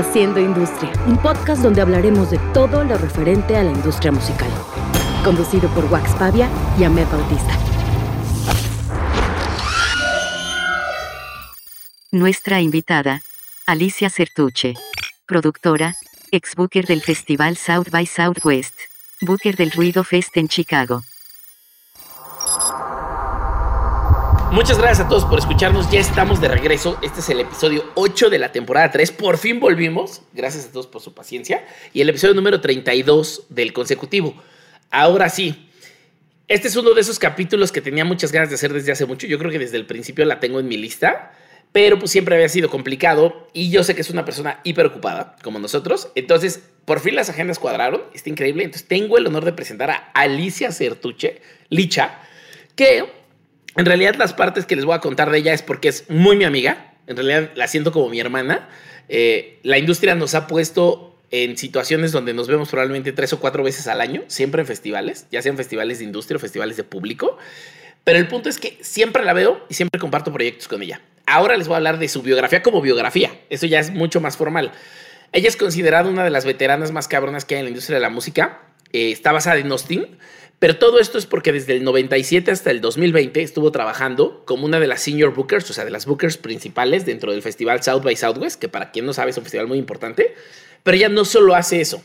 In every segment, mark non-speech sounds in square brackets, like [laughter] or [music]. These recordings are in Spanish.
Haciendo Industria, un podcast donde hablaremos de todo lo referente a la industria musical. Conducido por Wax Pavia y Ahmed Bautista. Nuestra invitada, Alicia Certuche, productora, ex booker del festival South by Southwest, booker del Ruido Fest en Chicago. Muchas gracias a todos por escucharnos. Ya estamos de regreso. Este es el episodio 8 de la temporada 3. Por fin volvimos. Gracias a todos por su paciencia. Y el episodio número 32 del consecutivo. Ahora sí. Este es uno de esos capítulos que tenía muchas ganas de hacer desde hace mucho. Yo creo que desde el principio la tengo en mi lista. Pero pues siempre había sido complicado. Y yo sé que es una persona hiper ocupada, como nosotros. Entonces, por fin las agendas cuadraron. Está increíble. Entonces, tengo el honor de presentar a Alicia Certuche, Licha, que en realidad las partes que les voy a contar de ella es porque es muy mi amiga, en realidad la siento como mi hermana. Eh, la industria nos ha puesto en situaciones donde nos vemos probablemente tres o cuatro veces al año, siempre en festivales, ya sean festivales de industria o festivales de público. Pero el punto es que siempre la veo y siempre comparto proyectos con ella. Ahora les voy a hablar de su biografía como biografía. Eso ya es mucho más formal. Ella es considerada una de las veteranas más cabronas que hay en la industria de la música. Eh, está basada en Austin, pero todo esto es porque desde el 97 hasta el 2020 estuvo trabajando como una de las senior bookers, o sea, de las bookers principales dentro del festival South by Southwest, que para quien no sabe es un festival muy importante. Pero ella no solo hace eso,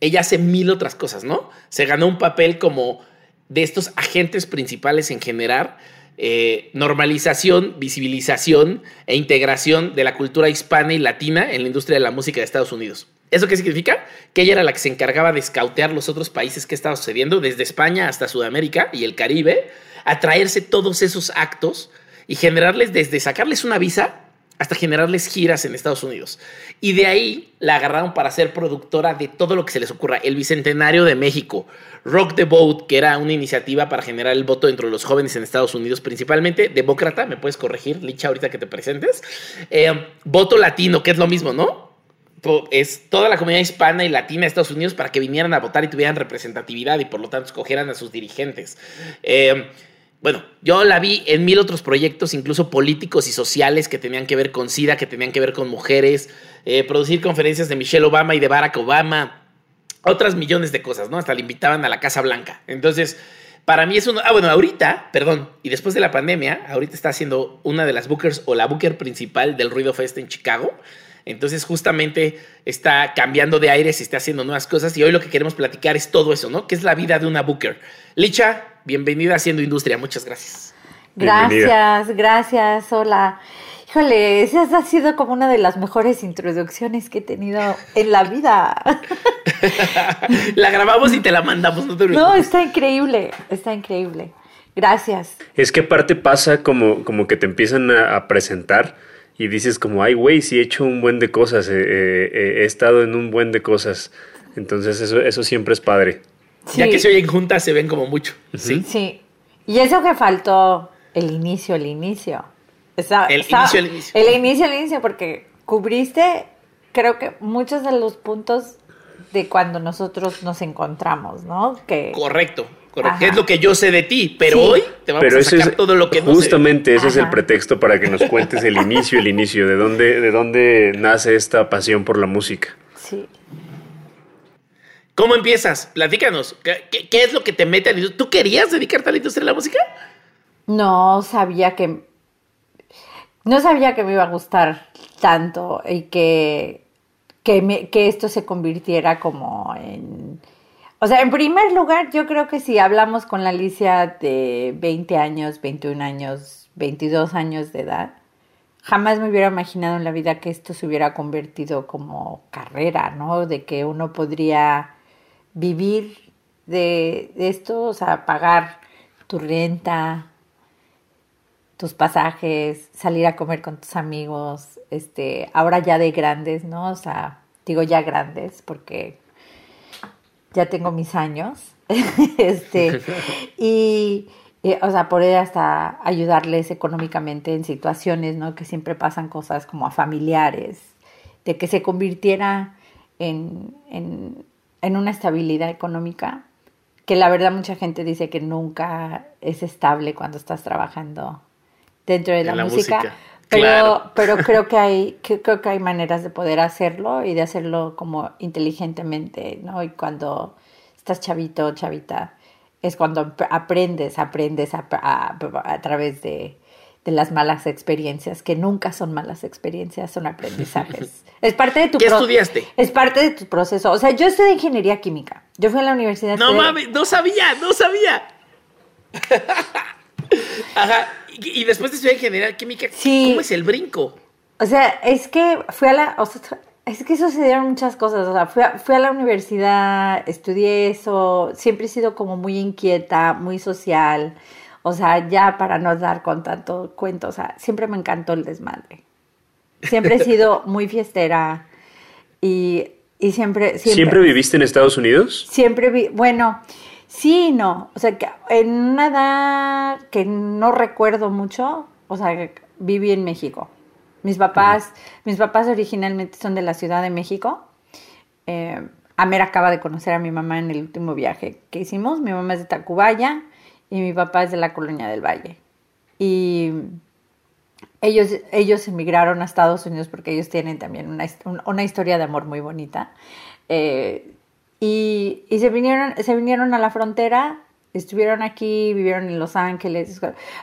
ella hace mil otras cosas, ¿no? Se ganó un papel como de estos agentes principales en generar eh, normalización, visibilización e integración de la cultura hispana y latina en la industria de la música de Estados Unidos. ¿Eso qué significa? Que ella era la que se encargaba de escautear los otros países que estaba sucediendo, desde España hasta Sudamérica y el Caribe, a traerse todos esos actos y generarles, desde sacarles una visa hasta generarles giras en Estados Unidos. Y de ahí la agarraron para ser productora de todo lo que se les ocurra. El Bicentenario de México, Rock the Boat, que era una iniciativa para generar el voto entre los jóvenes en Estados Unidos, principalmente demócrata, me puedes corregir, Licha, ahorita que te presentes. Eh, voto latino, que es lo mismo, ¿no? es toda la comunidad hispana y latina de Estados Unidos para que vinieran a votar y tuvieran representatividad y por lo tanto escogieran a sus dirigentes. Eh, bueno, yo la vi en mil otros proyectos, incluso políticos y sociales que tenían que ver con SIDA, que tenían que ver con mujeres, eh, producir conferencias de Michelle Obama y de Barack Obama, otras millones de cosas, ¿no? Hasta le invitaban a la Casa Blanca. Entonces, para mí es uno. Ah, bueno, ahorita, perdón, y después de la pandemia, ahorita está siendo una de las bookers o la booker principal del Ruido Fest en Chicago. Entonces justamente está cambiando de aires y está haciendo nuevas cosas y hoy lo que queremos platicar es todo eso, ¿no? ¿Qué es la vida de una booker? Licha, bienvenida a Haciendo Industria, muchas gracias. Gracias, gracias, hola. Híjole, esa ha sido como una de las mejores introducciones que he tenido en la vida. [laughs] la grabamos y te la mandamos, no te No, está increíble, está increíble. Gracias. Es que aparte pasa como, como que te empiezan a presentar y dices como, ay, güey, sí he hecho un buen de cosas, eh, eh, eh, he estado en un buen de cosas. Entonces eso, eso siempre es padre. Ya que se oyen juntas, se ven como mucho. Sí. Sí. Y eso que faltó, el inicio, el inicio. El inicio, el inicio. El inicio, el inicio, porque cubriste, creo que muchos de los puntos de cuando nosotros nos encontramos, ¿no? Que, Correcto. ¿Qué es lo que yo sé de ti? Pero hoy te vamos a sacar todo lo que no Justamente ese es el pretexto para que nos cuentes el inicio, el inicio, de dónde, de dónde nace esta pasión por la música. Sí. ¿Cómo empiezas? Platícanos. ¿Qué, es lo que te mete a la industria? ¿Tú querías dedicarte a la industria de la música? No sabía que. No sabía que me iba a gustar tanto y que, que, que esto se convirtiera como en o sea, en primer lugar, yo creo que si hablamos con la Alicia de 20 años, 21 años, 22 años de edad, jamás me hubiera imaginado en la vida que esto se hubiera convertido como carrera, ¿no? De que uno podría vivir de, esto, o sea, pagar tu renta, tus pasajes, salir a comer con tus amigos, este, ahora ya de grandes, ¿no? O sea, digo ya grandes porque ya tengo mis años, [laughs] este, [laughs] y, o sea, poder hasta ayudarles económicamente en situaciones, ¿no? Que siempre pasan cosas como a familiares, de que se convirtiera en, en, una estabilidad económica, que la verdad mucha gente dice que nunca es estable cuando estás trabajando dentro de la, música, Pero, Claro. [laughs] pero creo que hay, que- creo que hay maneras de poder hacerlo y de hacerlo como inteligentemente, ¿no? Y cuando estás chavito, chavita, es cuando ap- aprendes, aprendes a, a- a través de, de las malas experiencias, que nunca son malas experiencias, son aprendizajes. [laughs] es parte de tu ¿Qué estudiaste? Es parte de tu proceso. O sea, yo estudié ingeniería química. Yo fui a la universidad. No mames, no sabía, no sabía. Ajá. [laughs] Y, y después de estudiar ingeniería química, Sí. ¿cómo es el brinco? O sea, es que fui a la. O sea, es que sucedieron muchas cosas. O sea, fui a, fui a la universidad, estudié eso. Siempre he sido como muy inquieta, muy social. O sea, ya para no dar con tanto cuento, o sea, siempre me encantó el desmadre. Siempre he sido [laughs] muy fiestera y, y siempre, siempre. ¿Siempre viviste en Estados Unidos? Siempre vi, bueno, sí no. O sea, que en una edad que no recuerdo mucho, o sea, viví en México. Mis papás, mis papás originalmente son de la Ciudad de México. Eh, Amer acaba de conocer a mi mamá en el último viaje que hicimos. Mi mamá es de Tacubaya y mi papá es de la Colonia del Valle. Y ellos, ellos emigraron a Estados Unidos porque ellos tienen también una, una historia de amor muy bonita. Eh, y y se, vinieron, se vinieron a la frontera, estuvieron aquí, vivieron en Los Ángeles,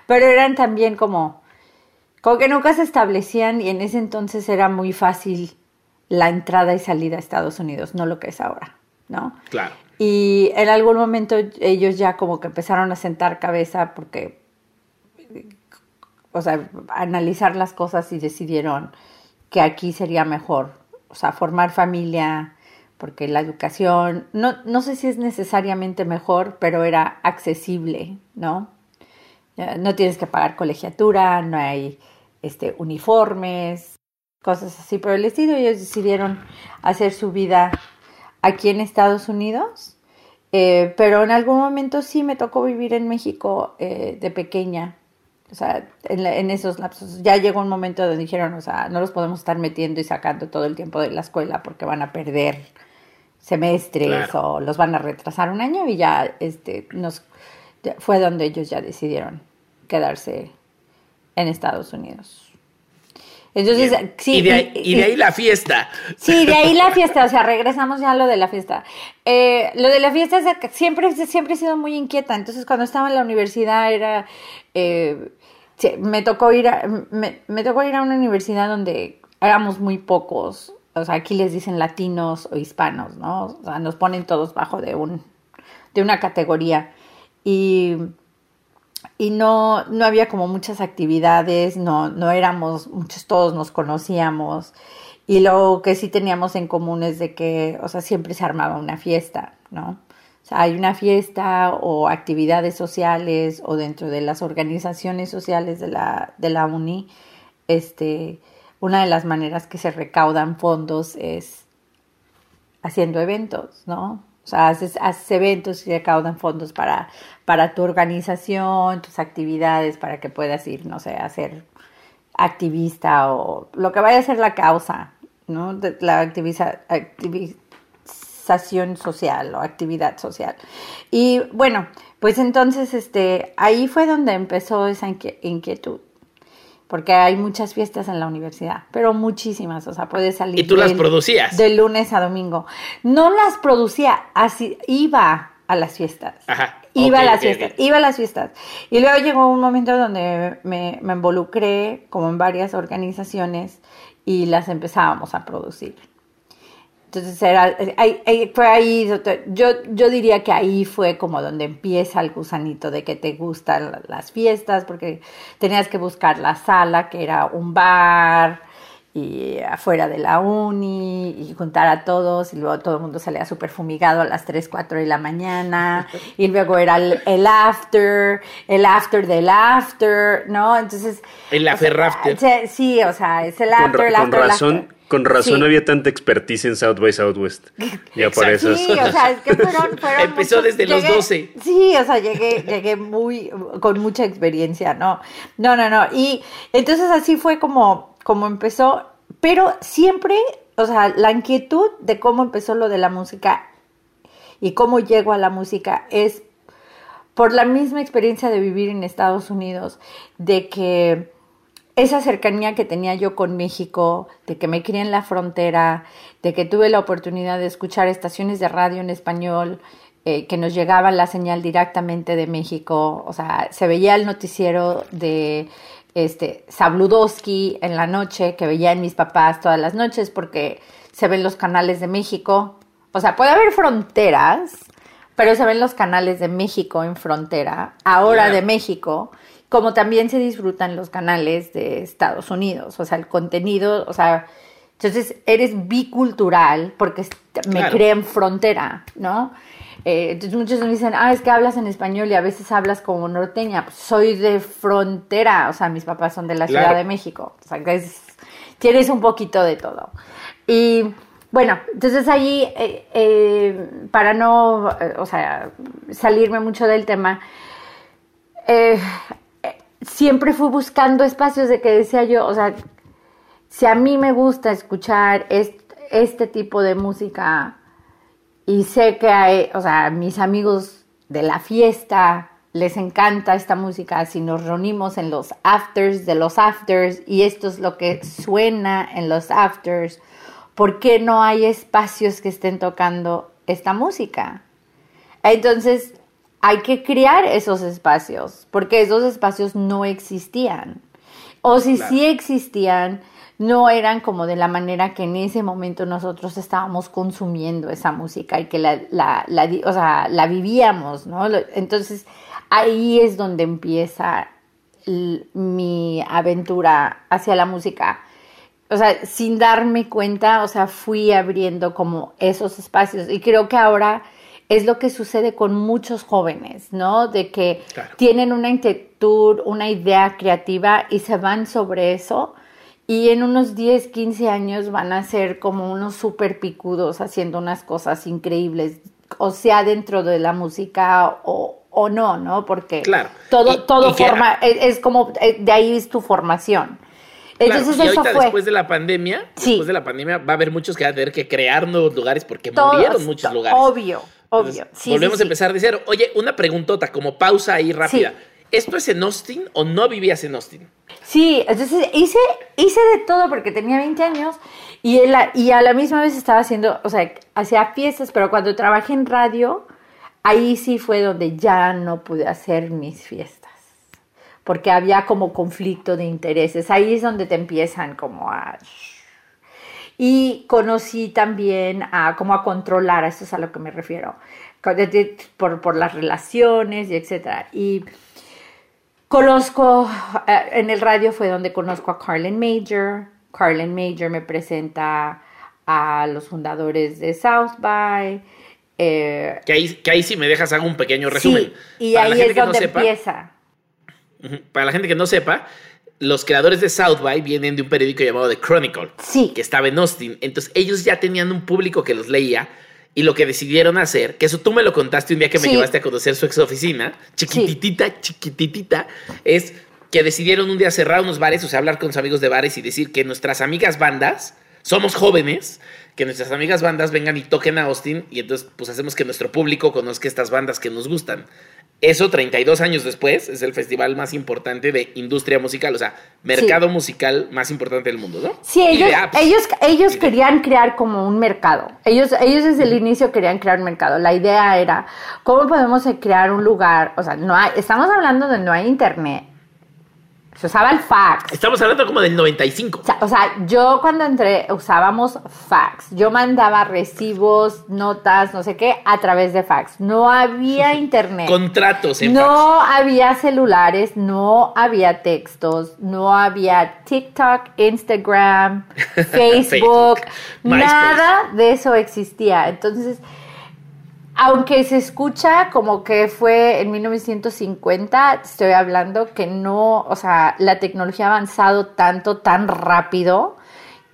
pero eran también como, como que nunca se establecían y en ese entonces era muy fácil la entrada y salida a Estados Unidos, no lo que es ahora, ¿no? Claro. Y en algún momento ellos ya como que empezaron a sentar cabeza porque, o sea, analizar las cosas y decidieron que aquí sería mejor, o sea, formar familia, porque la educación, no, no sé si es necesariamente mejor, pero era accesible, ¿no? No tienes que pagar colegiatura, no hay este, uniformes, cosas así por el estilo. Ellos decidieron hacer su vida aquí en Estados Unidos, eh, pero en algún momento sí me tocó vivir en México eh, de pequeña. O sea, en, la- en esos lapsos ya llegó un momento donde dijeron, o sea, no los podemos estar metiendo y sacando todo el tiempo de la escuela porque van a perder semestres Claro. o los van a retrasar un año y ya este nos fue donde ellos ya decidieron quedarse en Estados Unidos. Entonces, Bien. sí, y, de ahí, y- y de ahí la fiesta. Sí, de ahí la fiesta, o sea, regresamos ya a lo de la fiesta. Eh, lo de la fiesta es de que siempre, siempre he sido muy inquieta, entonces cuando estaba en la universidad era, eh, sí, me tocó ir a, me, me tocó ir a una universidad donde éramos muy pocos, o sea, aquí les dicen latinos o hispanos, ¿no? O sea, nos ponen todos bajo de un, de una categoría y y no, no había como muchas actividades, no, no éramos, muchos todos nos conocíamos. Y lo que sí teníamos en común es de que, o sea, siempre se armaba una fiesta, ¿no? O sea, hay una fiesta o actividades sociales o dentro de las organizaciones sociales de la, de la uni, este, una de las maneras que se recaudan fondos es haciendo eventos, ¿no? O sea, haces, haces eventos y recaudan fondos para, para tu organización, tus actividades, para que puedas ir, no sé, a ser activista o lo que vaya a ser la causa, ¿no? La activiza, social o actividad social. Y bueno, pues entonces este, ahí fue donde empezó esa inquietud. Porque hay muchas fiestas en la universidad, pero muchísimas, o sea, puedes salir. ¿Y tú las producías? De lunes a domingo. No las producía, así iba a las fiestas. Ajá. Iba a las fiestas, iba a las fiestas. Y luego llegó un momento donde me, me involucré como en varias organizaciones y las empezábamos a producir. Entonces era, ahí- ahí- fue ahí, yo, yo diría que ahí fue como donde empieza el gusanito de que te gustan las fiestas, porque tenías que buscar la sala, que era un bar, y afuera de la uni, y juntar a todos, y luego todo el mundo salía súper fumigado a las 3, 4 de la mañana, [laughs] y luego era el, el after, el after del after, ¿no? Entonces... El o sea, after. sí, Sí, o sea, es el Con, after, el con after, el razón, after. Con razón Sí. había tanta expertise en South by Southwest. [laughs] Ya Exacto. esas. Sí, o sea, es que fueron, fueron [laughs] Empezó muchos- desde los llegué- 12. Sí, o sea, llegué, llegué muy, con mucha experiencia, ¿no? No, no, no. Y entonces así fue como, como empezó, pero siempre, o sea, la inquietud de cómo empezó lo de la música y cómo llego a la música es por la misma experiencia de vivir en Estados Unidos, de que esa cercanía que tenía yo con México, de que me crié en la frontera, de que tuve la oportunidad de escuchar estaciones de radio en español, eh, que nos llegaba la señal directamente de México, o sea, se veía el noticiero de este Sabludowski en la noche, que veía en mis papás todas las noches, porque se ven los canales de México. O sea, puede haber fronteras, pero se ven los canales de México en frontera, ahora de México, como también se disfrutan los canales de Estados Unidos. O sea, el contenido, o sea, entonces eres bicultural porque me cree en frontera, ¿no? Eh, entonces muchos me dicen, ah, es que hablas en español y a veces hablas como norteña. Pues soy de frontera, o sea, mis papás son de la Ciudad de México. O sea, tienes un poquito de todo. Y bueno, entonces ahí, eh, eh, para no, o sea, salirme mucho del tema, siempre fui buscando espacios de que decía yo, o sea, si a mí me gusta escuchar este tipo de música, y sé que hay, o sea, mis amigos de la fiesta les encanta esta música, si nos reunimos en los afters de los afters y esto es lo que suena en los afters, ¿por qué no hay espacios que estén tocando esta música? Entonces, hay que crear esos espacios, porque esos espacios no existían. O si sí existían, no eran como de la manera que en ese momento nosotros estábamos consumiendo esa música y que la, la, o sea, la vivíamos, ¿no? Entonces ahí es donde empieza mi aventura hacia la música. O sea, sin darme cuenta, o sea, fui abriendo como esos espacios y creo que ahora es lo que sucede con muchos jóvenes, ¿no? De que tienen una inquietud, una idea creativa y se van sobre eso y en unos 10, 15 años van a ser como unos súper picudos haciendo unas cosas increíbles, o sea, dentro de la música o, o no, ¿no? Porque claro. todo, todo forma, es, como, eh, de ahí es tu formación. Entonces y ahorita después de la pandemia, después de la pandemia va a haber muchos que van a tener que crear nuevos lugares porque murieron muchos lugares. Obvio, obvio. volvemos a empezar de cero. Oye, una preguntota como pausa ahí rápida. ¿Esto es en Austin o no vivías en Austin? Sí, entonces hice, hice de todo porque tenía 20 años y, y a la misma vez estaba haciendo, o sea, hacía fiestas, pero cuando trabajé en radio, ahí sí fue donde ya no pude hacer mis fiestas, porque había como conflicto de intereses, ahí es donde te empiezan como a... Y conocí también a cómo a controlar, a eso es a lo que me refiero, por, por las relaciones y etcétera. Y Conozco, eh, en el radio fue donde conozco a Carlin Major. Carlin Major me presenta a los fundadores de South by. Eh, que, ahí, que ahí sí me dejas hago un pequeño resumen. y ahí es donde empieza. Para la gente que no sepa, los creadores de South by vienen de un periódico llamado The Chronicle, sí. que estaba en Austin. Entonces ellos ya tenían un público que los leía y lo que decidieron hacer, que eso tú me lo contaste un día que me llevaste a conocer su ex oficina, chiquititita, chiquititita, es que decidieron un día cerrar unos bares, o sea, hablar con sus amigos de bares y decir que nuestras amigas bandas, somos jóvenes, que nuestras amigas bandas vengan y toquen a Austin y entonces pues hacemos que nuestro público conozca estas bandas que nos gustan. Eso 32 años después es el festival más importante de industria musical, o sea, mercado musical más importante del mundo, ¿no? Sí, ellos, ellos, ellos querían crear como un mercado. Ellos, ellos desde el inicio querían crear un mercado. La idea era, ¿cómo podemos crear un lugar? O sea, no hay, estamos hablando de no hay internet se usaba el fax. Estamos hablando como del 95. O sea, yo cuando entré usábamos fax. Yo mandaba recibos, notas, no sé qué, a través de fax. No había [laughs] internet. Contratos en No había celulares, no había textos, no había TikTok, Instagram, [laughs] Facebook. nada de eso existía. Entonces aunque se escucha como que fue en 1950, estoy hablando que no, o sea, la tecnología ha avanzado tanto, tan rápido,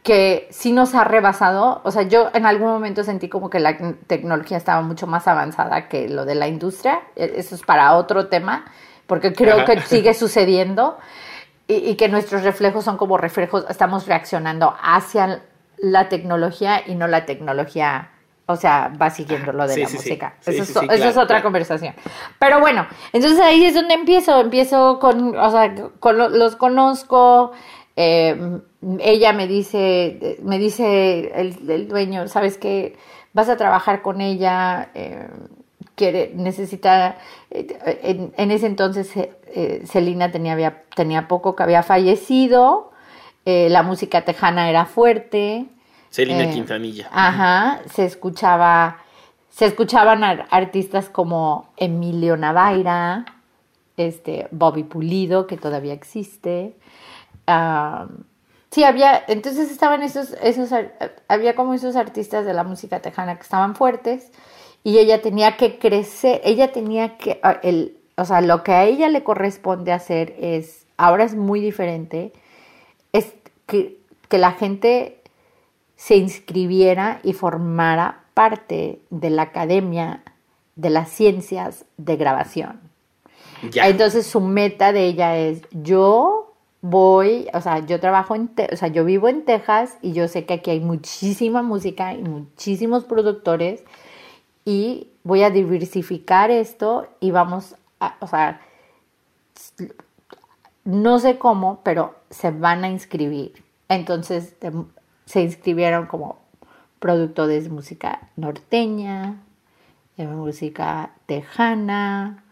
que sí nos ha rebasado. O sea, yo en algún momento sentí como que la tecnología estaba mucho más avanzada que lo de la industria. E, eso es para otro tema, porque creo que sigue sucediendo y, y que nuestros reflejos son como reflejos, estamos reaccionando hacia la tecnología y no la tecnología o sea, va siguiendo lo de Sí, la sí, música. Sí, eso es, eso es otra claro. conversación. Pero bueno, entonces ahí es donde empiezo. Empiezo con, o sea, con lo- los conozco. eh, ella me dice, me dice el, el dueño, ¿sabes qué? Vas a trabajar con ella. eh, quiere, necesita, eh, en, en ese entonces eh, eh, Celina tenía, había- tenía poco que había fallecido, la música tejana era fuerte, Celina Eh, Quintanilla. Ajá, se escuchaba, se escuchaban ar- artistas como Emilio Navaira, este, Bobby Pulido, que todavía existe. sí, había, entonces estaban esos, esos, había como esos artistas de la música tejana que estaban fuertes y ella tenía que crecer, ella tenía que, ah, el, o sea, lo que a ella le corresponde hacer es, ahora es muy diferente, es que, que la gente se inscribiera y formara parte de la academia de las ciencias de grabación. Ya. Entonces su meta de ella es yo voy, o sea, yo trabajo en, o sea, yo vivo en Texas y yo sé que aquí hay muchísima música y muchísimos productores y voy a diversificar esto y vamos a, o sea, no sé cómo, pero se van a inscribir. Entonces de- se inscribieron como productores de música norteña, de música tejana,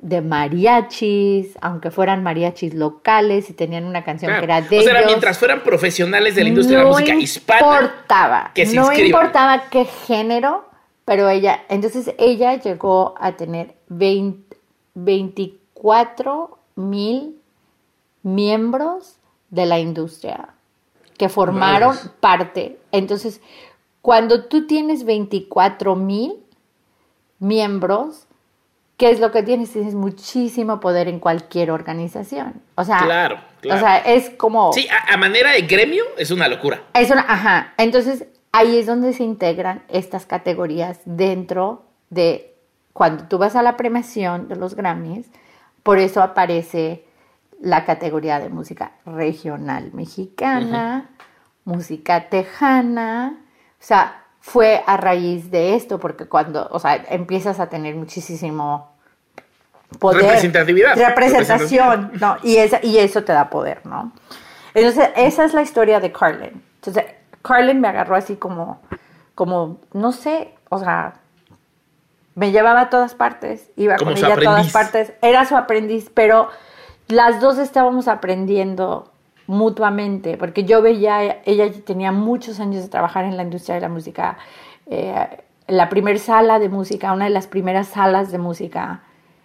de mariachis, aunque fueran mariachis locales y tenían una canción Claro. que era de o sea, ellos. mientras fueran profesionales de la industria de la no música hispana. importaba, que se no inscriban. importaba qué género, pero ella, entonces ella llegó a tener 20 24 mil miembros de la industria que formaron parte. Entonces, cuando tú tienes 24 mil miembros, ¿qué es lo que tienes? Tienes muchísimo poder en cualquier organización. O sea, Claro, claro. o sea es como... Sí, a, a manera de gremio es una locura. Es una, ajá. Entonces, ahí es donde se integran estas categorías dentro de cuando tú vas a la premiación de los Grammys, por eso aparece la categoría de música regional mexicana, música tejana, o sea, fue a raíz de esto, porque cuando, o sea, empiezas a tener muchísimo poder, Representatividad. representación, ¿no? Y, esa, y eso te da poder, ¿no? Entonces, esa es la historia de Carlin. Entonces, Carlin me agarró así como, como, no sé, o sea, me llevaba a todas partes, iba Como con ella a todas partes, era su aprendiz, pero las dos estábamos aprendiendo mutuamente, porque yo veía, ella tenía muchos años de trabajar en la industria de la música, eh, la primer sala de música, una de las primeras salas de música,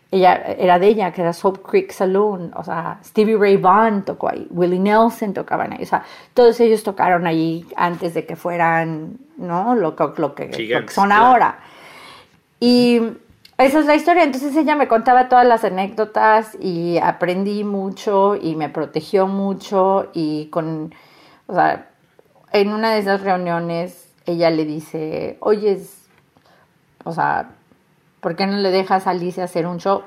ella era de ella, que era Soap Creek Saloon, o sea, Stevie Ray Vaughan tocó ahí, Willie Nelson tocaban ahí, o sea, todos ellos tocaron allí antes de que fueran, ¿no? Lo, que- lo que, lo que son claro. ahora. Y esa es la historia. Entonces ella me contaba todas las anécdotas y aprendí mucho y me protegió mucho y con, o sea, en una de esas reuniones ella le dice, oye, o sea, ¿por qué no le dejas a Alicia hacer un show?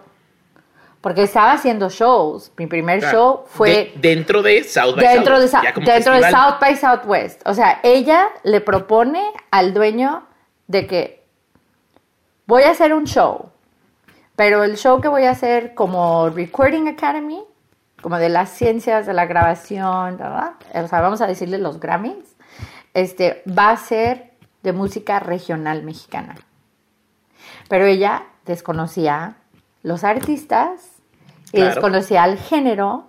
Porque estaba haciendo shows. Mi primer Claro. show fue De- dentro de South by dentro de, Southwest, dentro de. South by Southwest. O sea, ella le propone al dueño de que voy a hacer un show, pero el show que voy a hacer como Recording Academy, como de las ciencias de la grabación, ¿verdad? O sea, vamos a decirle los Grammys, este, va a ser de música regional mexicana. Pero ella desconocía los artistas y Claro. desconocía el género,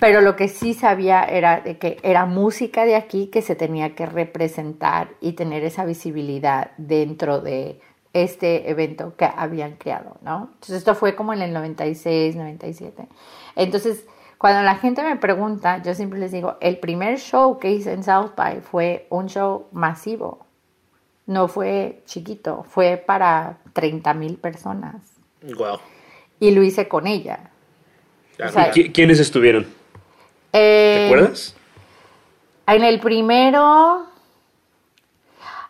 pero lo que sí sabía era de que era música de aquí que se tenía que representar y tener esa visibilidad dentro de este evento que habían creado, ¿no? Entonces esto fue como en el 96, 97. Entonces, cuando la gente me pregunta, yo siempre les digo, el primer show que hice en South by fue un show masivo. No fue chiquito, fue para 30 mil personas. Wow. Y lo hice con ella. Claro. O sea, ¿Qui- ¿Quiénes estuvieron? Eh, ¿Te acuerdas? En el primero.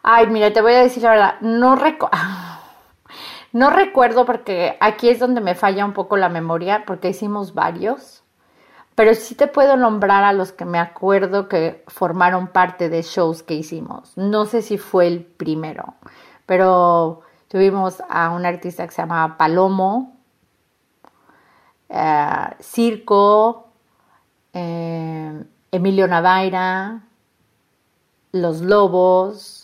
Ay, mira, te voy a decir la verdad. No, recu- [laughs] no recuerdo porque aquí es donde me falla un poco la memoria, porque hicimos varios. pero sí te puedo nombrar a los que me acuerdo que formaron parte de shows que hicimos. No sé si fue el primero, pero tuvimos a un artista que se llamaba Palomo, eh, Circo, eh, Emilio Navaira, Los Lobos,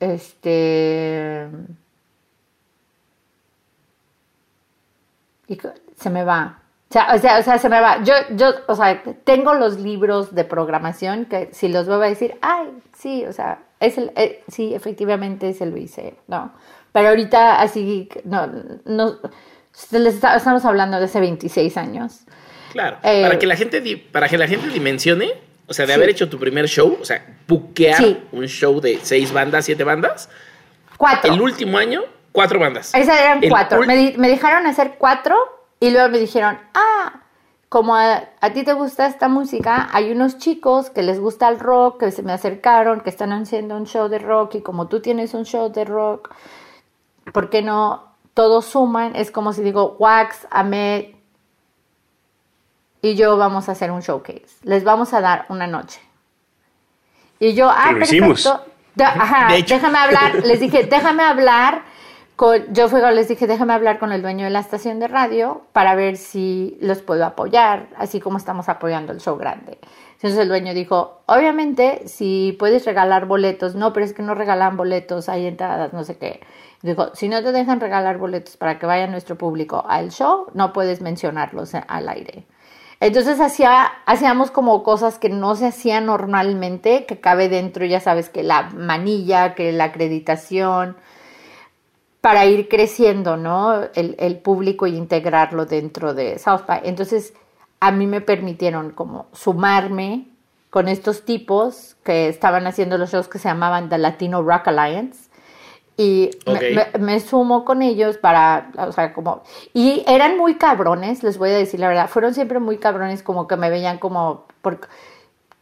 Este... y se me va. O sea, o sea, o sea, se me va. Yo, yo, o sea, tengo los libros de programación que si los vuelvo a decir, ay, sí, o sea, es el, eh, sí, efectivamente se lo hice, ¿no? Pero ahorita así, no, no, les está- estamos hablando de hace 26 años. Claro. Eh, para que la gente para que la gente dimensione, o sea, de Sí. haber hecho tu primer show, o sea, buquear Sí. un show de seis bandas, siete bandas, Cuatro. el último año, cuatro bandas. Esas eran El cuatro. Me, di- me dejaron hacer cuatro y luego me dijeron, ah, como a, a ti te gusta esta música, hay unos chicos que les gusta el rock, que se me acercaron, que están haciendo un show de rock y como tú tienes un show de rock, ¿por qué no todos suman? Es como si digo, Wax, Ahmed y yo vamos a hacer un showcase. Les vamos a dar una noche. Y yo, ah, lo hicimos. perfecto. De- ajá, De hecho. déjame hablar. [laughs] Les dije, déjame hablar con, yo fui, les dije, déjame hablar con el dueño de la estación de radio para ver si los puedo apoyar, así como estamos apoyando el show grande. Entonces el dueño dijo, obviamente, si puedes regalar boletos, no, pero es que no regalan boletos, hay entradas, no sé qué. Dijo, si no te dejan regalar boletos para que vaya nuestro público al show, no puedes mencionarlos al aire. Entonces hacía, hacíamos como cosas que no se hacían normalmente, que cabe dentro, ya sabes, que la manilla, que la acreditación, para ir creciendo, ¿no? El, público y integrarlo dentro de South by. Entonces, a mí me permitieron como sumarme con estos tipos que estaban haciendo los shows que se llamaban The Latino Rock Alliance. Y me- Ok. me, me sumo con ellos para, o sea, como... Y eran muy cabrones, les voy a decir la verdad. Fueron siempre muy cabrones, como que me veían como... Por,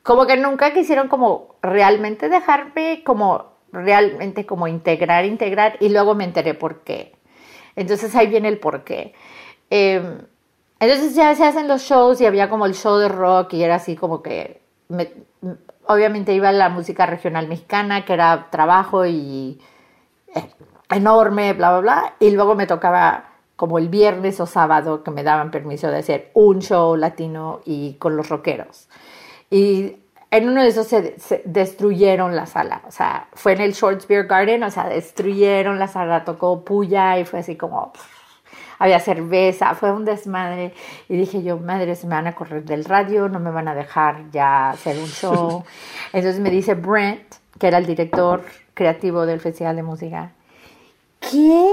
como que nunca quisieron como realmente dejarme como realmente como integrar, integrar y luego me enteré por qué. Entonces ahí viene el por qué. Eh, entonces ya se hacen los shows y había como el show de rock y era así como que me- obviamente iba la música regional mexicana que era trabajo y enorme, bla, bla, bla. Y luego me tocaba como el viernes o sábado que me daban permiso de hacer un show latino y con los rockeros. Y en uno de esos se, se destruyeron la sala. O sea, fue en el Shorts Beer Garden, o sea, destruyeron la sala, tocó puya y fue así como... pff, había cerveza, fue un desmadre. Y dije yo, madre, se me van a correr del radio, no me van a dejar ya hacer un show. [laughs] Entonces me dice Brent, que era el director creativo del Festival de Música, ¿qué?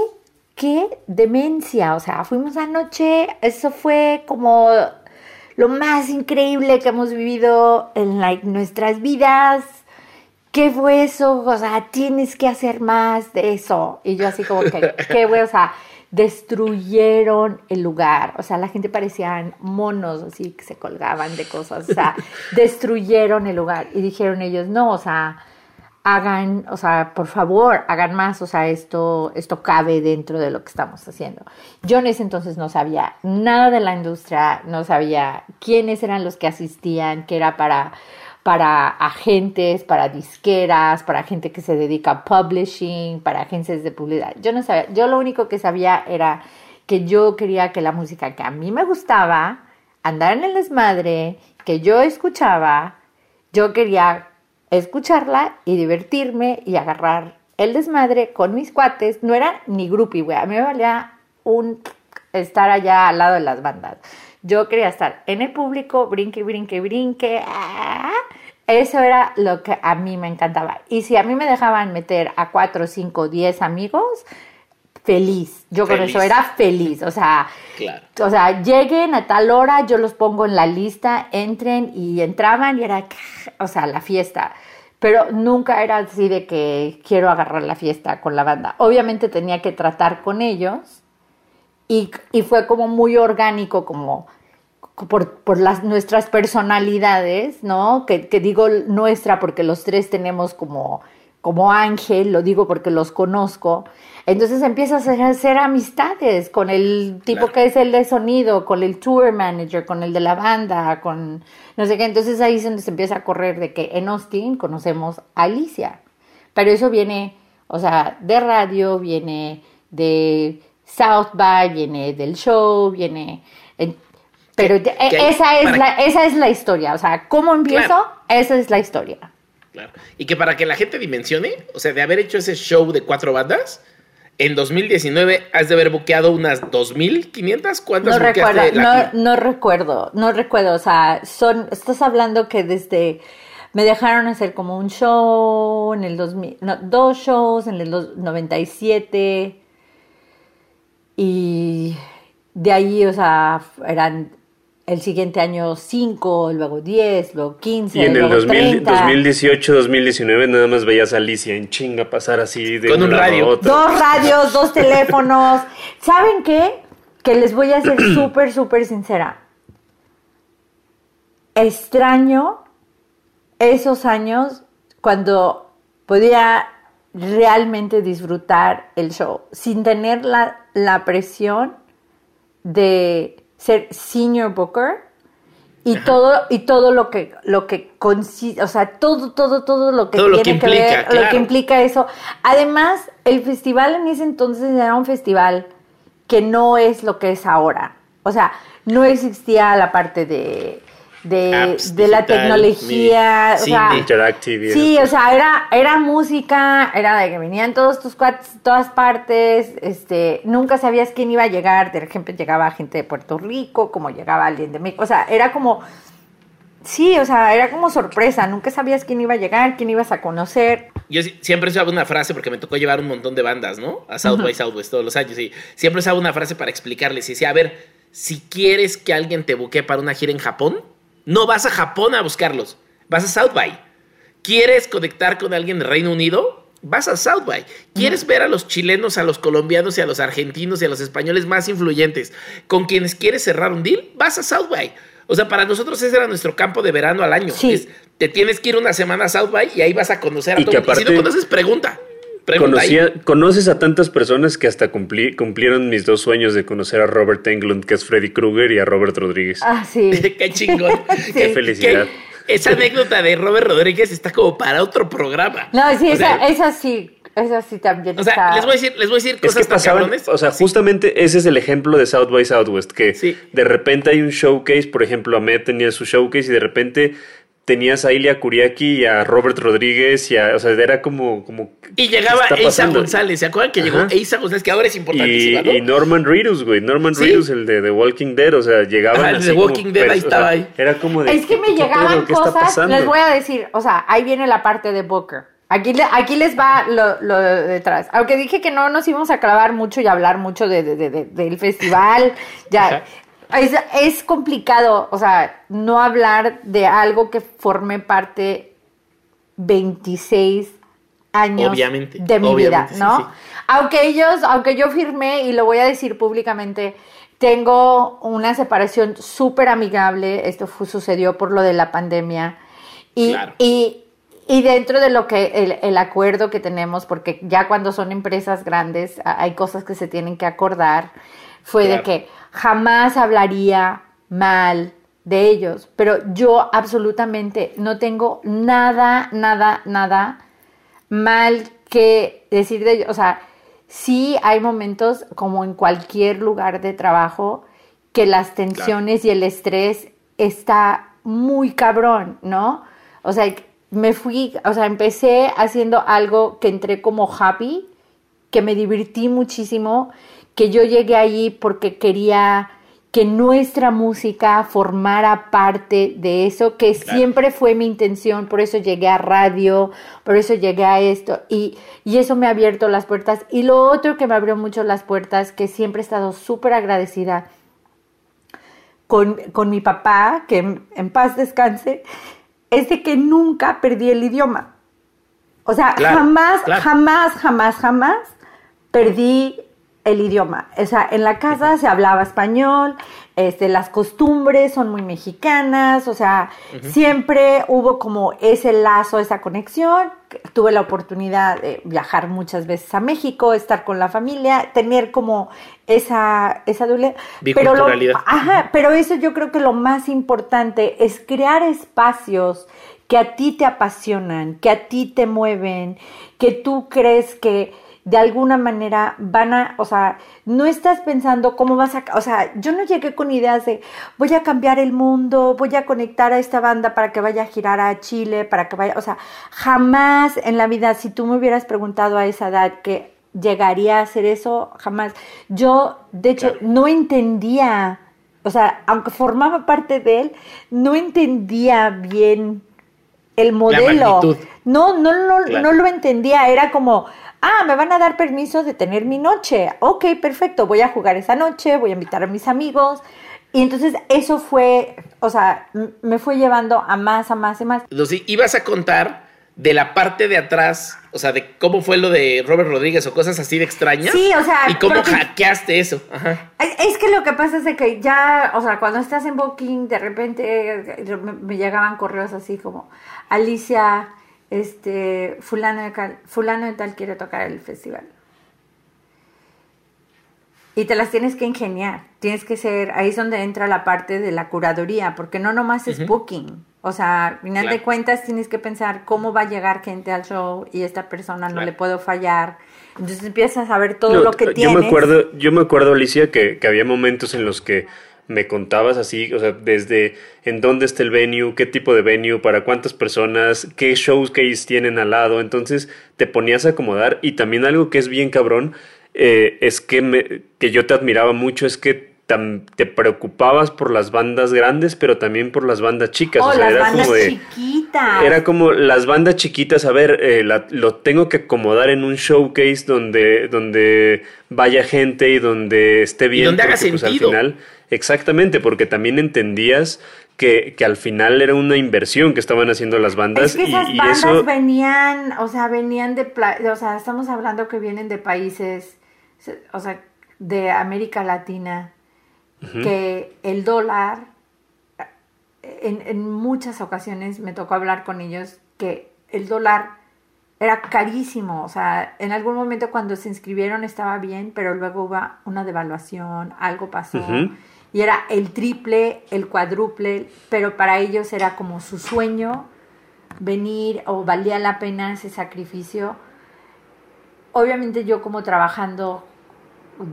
¿Qué demencia? O sea, fuimos anoche, eso fue como lo más increíble que hemos vivido en like, nuestras vidas. ¿Qué fue eso? O sea, tienes que hacer más de eso. Y yo así como que, [laughs] ¿qué güey? O sea, destruyeron el lugar. O sea, la gente parecían monos, así que se colgaban de cosas. O sea, [laughs] destruyeron el lugar. Y dijeron ellos, no, o sea, hagan, o sea, por favor, hagan más, o sea, esto, esto cabe dentro de lo que estamos haciendo. Yo en ese entonces no sabía nada de la industria, no sabía quiénes eran los que asistían, que era para, para agentes, para disqueras, para gente que se dedica a publishing, para agencias de publicidad. Yo no sabía, yo lo único que sabía era que yo quería que la música que a mí me gustaba, andar en el desmadre, que yo escuchaba, yo quería escucharla y divertirme y agarrar el desmadre con mis cuates. No era ni groupie, güey. A mí me valía un estar allá al lado de las bandas. Yo quería estar en el público, brinque, brinque, brinque. ah. Eso era lo que a mí me encantaba. Y si a mí me dejaban meter a cuatro, cinco, diez amigos, feliz. Yo con eso era feliz. O sea, Claro. o sea, lleguen a tal hora, yo los pongo en la lista, entren y entraban y era, o sea, la fiesta. Pero nunca era así de que quiero agarrar la fiesta con la banda. Obviamente tenía que tratar con ellos y, y fue como muy orgánico, como por, por las, nuestras personalidades, ¿no? Que, que digo nuestra porque los tres tenemos como como Ángel, lo digo porque los conozco. Entonces empiezas a hacer amistades con el tipo Claro. que es el de sonido, con el tour manager, con el de la banda, con no sé qué. Entonces ahí es donde se empieza a correr de que en Austin conocemos a Alicia. Pero eso viene, o sea, de radio, viene de South by, viene del show, viene... en- pero e- esa, es para- la, esa es la historia. O sea, ¿cómo empiezo? Claro. Esa es la historia. Claro. Y que para que la gente dimensione, o sea, de haber hecho ese show de cuatro bandas, en 2019 has de haber buqueado unas 2.500. ¿Cuántas No recuerdo, no, no recuerdo, no recuerdo, o sea, son, estás hablando que desde, me dejaron hacer como un show en el 2000, no, dos shows en el dos- 97 y de ahí, o sea, eran el siguiente año 5, luego 10, luego 15, Y en el luego 2000 30. 2018, 2019 nada más veías a Alicia en chinga pasar así de Con un a otro. Dos radios, dos teléfonos. ¿Saben qué? Que les voy a ser [clears throat] súper, súper sincera. Extraño esos años cuando podía realmente disfrutar el show sin tener la, la presión de ser senior booker y todo y todo lo que lo que consiste, o sea, todo todo todo lo que Todo tiene que que, implica, ver, lo que implica eso. Además, el festival en ese entonces era un festival que no es lo que es ahora. O sea, no existía la parte de de, de la tecnología, mi- o sea. Interactive Sí, o sea, era, era música, era de que venían todos tus cuates de todas partes, este, nunca sabías quién iba a llegar, de ejemplo llegaba gente de Puerto Rico, como llegaba alguien de México, o sea, era como, sí, o sea, era como sorpresa, nunca sabías quién iba a llegar, quién ibas a conocer. Yo si- siempre usaba una frase porque me tocó llevar un montón de bandas, ¿no? A South by Southwest todos los años. Y siempre usaba una frase para explicarles. Y decía, a ver, si quieres que alguien te buquee para una gira en Japón, no vas a Japón a buscarlos. Vas a South by. ¿Quieres conectar con alguien de Reino Unido? Vas a South by. ¿Quieres ver a los chilenos, a los colombianos y a los argentinos y a los españoles más influyentes con quienes quieres cerrar un deal? Vas a South by. O sea, para nosotros ese era nuestro campo de verano al año. Sí. Es- te tienes que ir una semana a South by y ahí vas a conocer a Y todo que mundo. Y si aparte- no conoces, pregunta. Conocía- conoces a tantas personas que hasta cumplí- cumplieron mis dos sueños de conocer a Robert Englund, que es Freddy Krueger, y a Robert Rodríguez. Ah, sí. [laughs] Qué chingón. [laughs] Qué felicidad. Esa anécdota de Robert Rodríguez está como para otro programa. No, sí, O esa, sea, esa sí, esa sí también O sea, está- les voy a decir, les voy a decir Es cosas que tan pasaban, cabrones. o sea, Sí. justamente ese es el ejemplo de South by Southwest, que Sí. de repente hay un showcase, por ejemplo, Ahmed tenía su showcase y de repente tenías a Ilia Kuriaki y a Robert Rodríguez y a, o sea, era como, como Y llegaba ¿qué está Eisa pasando? González. ¿Se acuerdan que llegó. Eisa González, que ahora es Y, importantísima, ¿no? y Norman Reedus, güey, Norman Sí. Reedus, el de The Walking Dead, o sea, llegaban Ajá, el de así The como Walking Dead, ahí o estaba sea, ahí. Era como de Es que me ¿qué llegaban cosas, les voy a decir, o sea, ahí viene la parte de Booker. Aquí, le- aquí les va lo, lo de detrás. Aunque dije que no nos íbamos a clavar mucho y hablar mucho de, de- de- de- del festival, ya. Es, es complicado, o sea, no hablar de algo que forme parte 26 años Obviamente, de mi obviamente, vida, ¿no? sí, sí. Aunque ellos, aunque yo firmé, y lo voy a decir públicamente, tengo una separación súper amigable, esto fue- sucedió por lo de la pandemia, y, Claro. y, y dentro de lo que el, el acuerdo que tenemos, porque ya cuando son empresas grandes hay cosas que se tienen que acordar, fue de que jamás hablaría mal de ellos, pero yo absolutamente no tengo nada, nada, nada mal que decir de ellos. O sea, sí hay momentos, como en cualquier lugar de trabajo, que las tensiones y el estrés está muy cabrón, ¿no? O sea, me fui, o sea, empecé haciendo algo que entré como happy, que me divertí muchísimo, que yo llegué allí porque quería que nuestra música formara parte de eso, que siempre fue mi intención, por eso llegué a radio, por eso llegué a esto, y, y eso me ha abierto las puertas. Y lo otro que me abrió mucho las puertas, que siempre he estado súper agradecida con, con mi papá, que en, en paz descanse, es de que nunca perdí el idioma. O sea, Claro, jamás, claro. jamás, jamás, jamás perdí el idioma. O sea, en la casa se hablaba español, este, las costumbres son muy mexicanas, o sea, siempre hubo como ese lazo, esa conexión. Tuve la oportunidad de viajar muchas veces a México, estar con la familia, tener como esa, esa doble... Pero, lo, ajá, pero eso yo creo que lo más importante es crear espacios que a ti te apasionan, que a ti te mueven, que tú crees que de alguna manera van a, o sea, no estás pensando cómo vas a, o sea, yo no llegué con ideas de voy a cambiar el mundo, voy a conectar a esta banda para que vaya a girar a Chile, para que vaya, o sea, jamás en la vida, si tú me hubieras preguntado a esa edad que llegaría a hacer eso, jamás. Yo, de hecho, no entendía, o sea, aunque formaba parte de él, no entendía bien el modelo. No, no, no, no lo entendía, era como ah, me van a dar permiso de tener mi noche. Ok, perfecto, voy a jugar esa noche, voy a invitar a mis amigos. Y entonces eso fue, o sea, me fue llevando a más, a más, y más. Entonces, ibas a contar de la parte de atrás, o sea, de cómo fue lo de Robert Rodríguez o cosas así de extrañas. Sí, o sea. Y cómo hackeaste eso. Es que lo que pasa es que ya, o sea, cuando estás en Booking, de repente me llegaban correos así como, Alicia, este, fulano de, fulano de tal quiere tocar el festival. Y te las tienes que ingeniar, tienes que ser, ahí es donde entra la parte de la curaduría, porque no nomás es booking, o sea, al final de cuentas tienes que pensar cómo va a llegar gente al show y esta persona no le puedo fallar. Entonces empiezas a ver todo lo que yo tienes. Me acuerdo, yo me acuerdo, Alicia, que, que había momentos en los que me contabas así, o sea, desde en dónde está el venue, qué tipo de venue, para cuántas personas, qué showcase tienen al lado, entonces te ponías a acomodar y también algo que es bien cabrón eh, es que, me, que yo te admiraba mucho, es que te preocupabas por las bandas grandes, pero también por las bandas chicas. o oh, sea, era como de, chiquitas. Era como las bandas chiquitas, a ver, eh, lo tengo que acomodar en un showcase donde, donde vaya gente y donde esté bien. Y donde haga pues, sentido. al final, Exactamente, porque también entendías que, que, al final era una inversión que estaban haciendo las bandas. Es que esas y, bandas venían, o sea, venían de, o sea, estamos hablando que vienen de países, o sea, de América Latina, que el dólar, en, en muchas ocasiones me tocó hablar con ellos, que el dólar era carísimo, o sea, en algún momento cuando se inscribieron estaba bien, pero luego hubo una devaluación, algo pasó y era el triple, el cuádruple, pero para ellos era como su sueño venir o valía la pena ese sacrificio. Obviamente yo como trabajando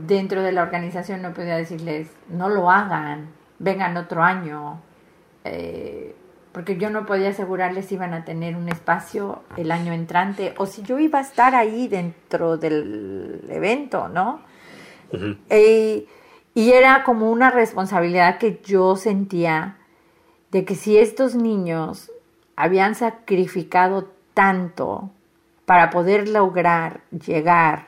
dentro de la organización no podía decirles, no lo hagan, vengan otro año, eh, porque yo no podía asegurarles si iban a tener un espacio el año entrante o si yo iba a estar ahí dentro del evento, ¿no? Y era como una responsabilidad que yo sentía de que si estos niños habían sacrificado tanto para poder lograr llegar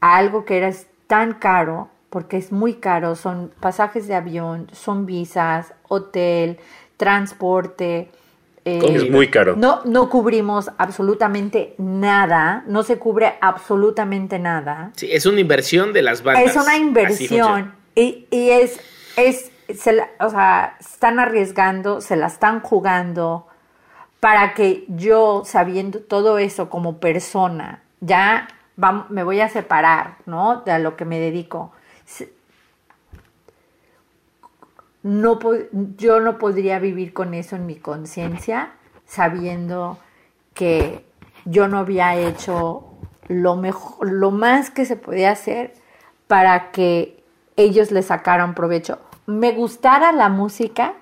a algo que era tan caro, porque es muy caro, son pasajes de avión, son visas, hotel, transporte. Eh, es muy caro. No, no cubrimos absolutamente nada, no se cubre absolutamente nada. Sí, es una inversión de las bandas. Es una inversión y, es, es o sea, están arriesgando, se la están jugando para que yo, sabiendo todo eso como persona, ya me voy a separar, ¿no? De a lo que me dedico. No, yo no podría vivir con eso en mi conciencia, sabiendo que yo no había hecho lo mejor, lo más que se podía hacer para que ellos le sacaron provecho. Me gustara la música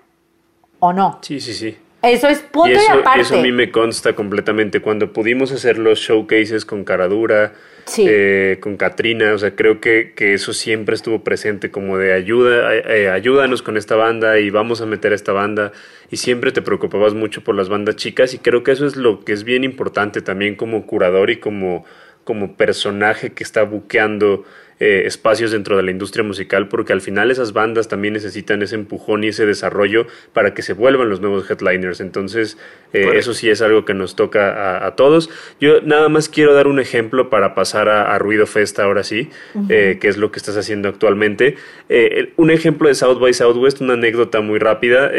o no. Sí, sí, sí. Eso es punto y, eso, aparte. Eso a mí me consta completamente. Cuando pudimos hacer los showcases con Caradura, eh, con Katrina, o sea, creo que, que, eso siempre estuvo presente como de ayuda, eh, ayúdanos con esta banda y vamos a meter a esta banda. Y siempre te preocupabas mucho por las bandas chicas y creo que eso es lo que es bien importante también como curador y como como personaje que está buqueando eh, espacios dentro de la industria musical, porque al final esas bandas también necesitan ese empujón y ese desarrollo para que se vuelvan los nuevos headliners. Entonces, eh, eso sí es algo que nos toca a, todos. Yo nada más quiero dar un ejemplo para pasar a, Ruido Fest ahora sí, eh, que es lo que estás haciendo actualmente. un ejemplo de South by Southwest, una anécdota muy rápida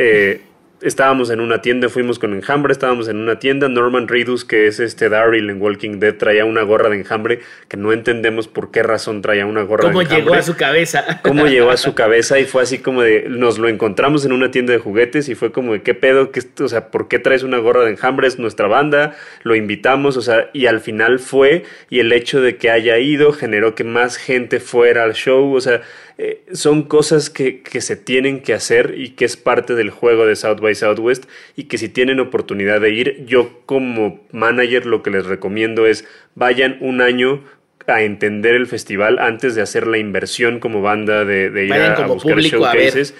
estábamos en una tienda, fuimos con enjambre, estábamos en una tienda, Norman Reedus, que es este Daryl en Walking Dead, traía una gorra de enjambre, que no entendemos por qué razón traía una gorra de enjambre. ¿Cómo llegó a su cabeza? ¿Cómo llegó a su cabeza? Y fue así como de, nos lo encontramos en una tienda de juguetes y fue como de, ¿qué pedo? ¿Qué, o sea, ¿por qué traes una gorra de enjambre? Es nuestra banda, lo invitamos, o sea, y al final fue, y el hecho de que haya ido generó que más gente fuera al show, o sea, eh, son cosas que, que, se tienen que hacer y que es parte del juego de South by Southwest y que si tienen oportunidad de ir, yo como manager lo que les recomiendo es vayan un año a entender el festival antes de hacer la inversión como banda de, ir a, buscar showcases.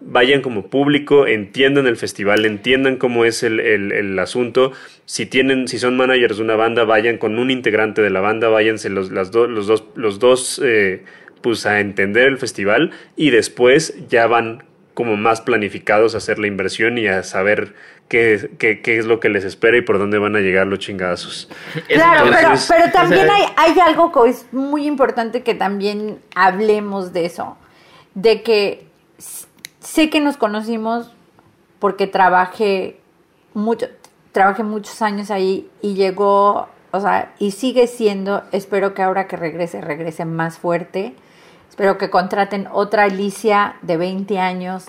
vayan como público, entiendan el festival, entiendan cómo es el, el, asunto. Si tienen, si son managers de una banda, vayan con un integrante de la banda, váyanse los, las los dos, los dos eh, pues a entender el festival y después ya van como más planificados a hacer la inversión y a saber qué, qué, qué es lo que les espera y por dónde van a llegar los chingazos. Claro, pero, pero también hay, hay algo que es muy importante que también hablemos de eso, de que sé que nos conocimos porque trabajé mucho, trabajé muchos años ahí y llegó, o sea, y sigue siendo, espero que ahora que regrese, regrese más fuerte Espero que contraten otra Alicia de 20 años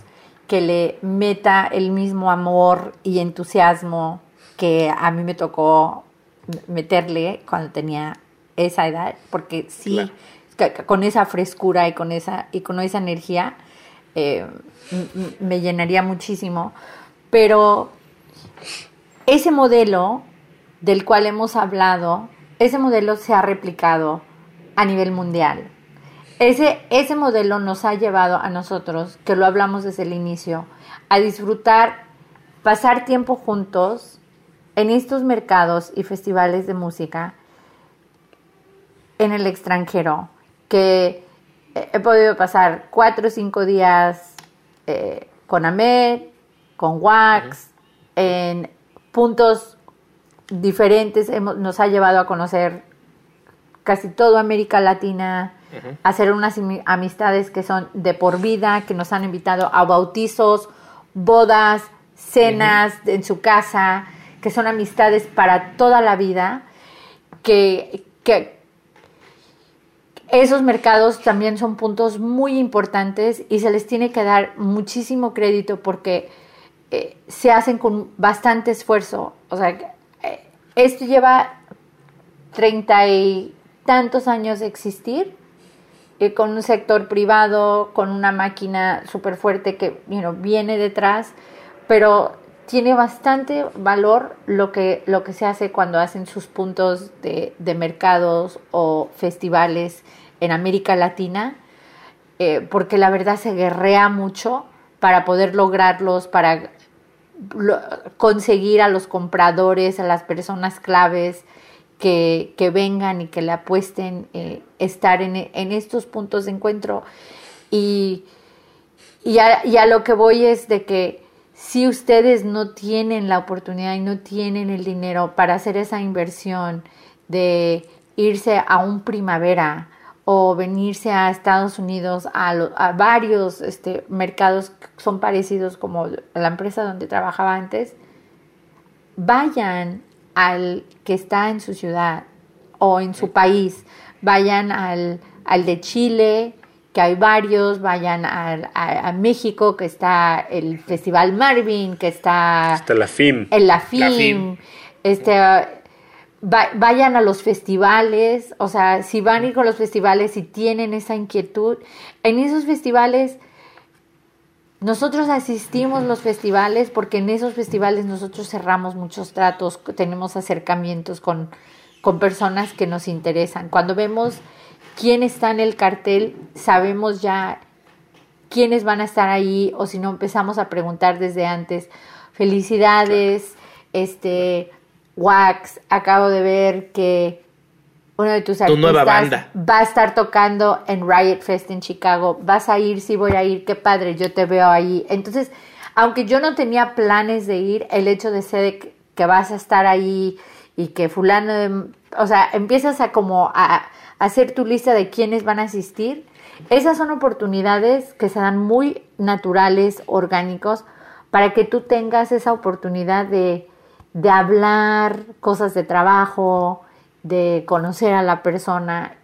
que le meta el mismo amor y entusiasmo que a mí me tocó meterle cuando tenía esa edad, porque sí, con esa frescura y con esa, y con esa energía eh, me llenaría muchísimo. Pero ese modelo del cual hemos hablado, ese modelo se ha replicado a nivel mundial. Ese, ese modelo nos ha llevado a nosotros, que lo hablamos desde el inicio, a disfrutar, pasar tiempo juntos en estos mercados y festivales de música en el extranjero, que he podido pasar cuatro o cinco días eh, con Ahmed, con Wax, en puntos diferentes, nos ha llevado a conocer casi toda América Latina, hacer unas amistades que son de por vida, que nos han invitado a bautizos, bodas, cenas en su casa, que son amistades para toda la vida, que, esos mercados también son puntos muy importantes y se les tiene que dar muchísimo crédito porque eh, se hacen con bastante esfuerzo. O sea, eh, esto lleva treinta y tantos años de existir con un sector privado, con una máquina súper fuerte que viene detrás, pero tiene bastante valor lo que, lo que se hace cuando hacen sus puntos de, mercados o festivales en América Latina, eh, porque la verdad se guerrea mucho para poder lograrlos, para conseguir a los compradores, a las personas claves, que, vengan y que le apuesten eh, estar en, en, estos puntos de encuentro. Y, y, a, lo que voy es de que si ustedes no tienen la oportunidad y no tienen el dinero para hacer esa inversión de irse a un primavera o venirse a Estados Unidos a, a varios este, mercados que son parecidos como la empresa donde trabajaba antes, vayan al que está en su ciudad o en su país, vayan al, de Chile, que hay varios, vayan a, México, que está el Festival Marvin, que está... Está la FIM. En la FIM. Este, vayan a los festivales, o sea, si van a ir con los festivales y tienen esa inquietud, en esos festivales nosotros asistimos los festivales porque en esos festivales nosotros cerramos muchos tratos, tenemos acercamientos con, con personas que nos interesan. Cuando vemos quién está en el cartel, sabemos ya quiénes van a estar ahí o si no empezamos a preguntar desde antes. Felicidades, este Wax, acabo de ver que uno de tus Tu artistas nueva banda. va a estar tocando en Riot Fest en Chicago. Vas a ir, sí voy a ir, qué padre, yo te veo ahí. Entonces, aunque yo no tenía planes de ir, el hecho de ser que, que vas a estar ahí y que fulano, o sea, empiezas a como a, a hacer tu lista de quiénes van a asistir. Esas son oportunidades que se dan muy naturales, orgánicos, para que tú tengas esa oportunidad de, de hablar cosas de trabajo, de conocer a la persona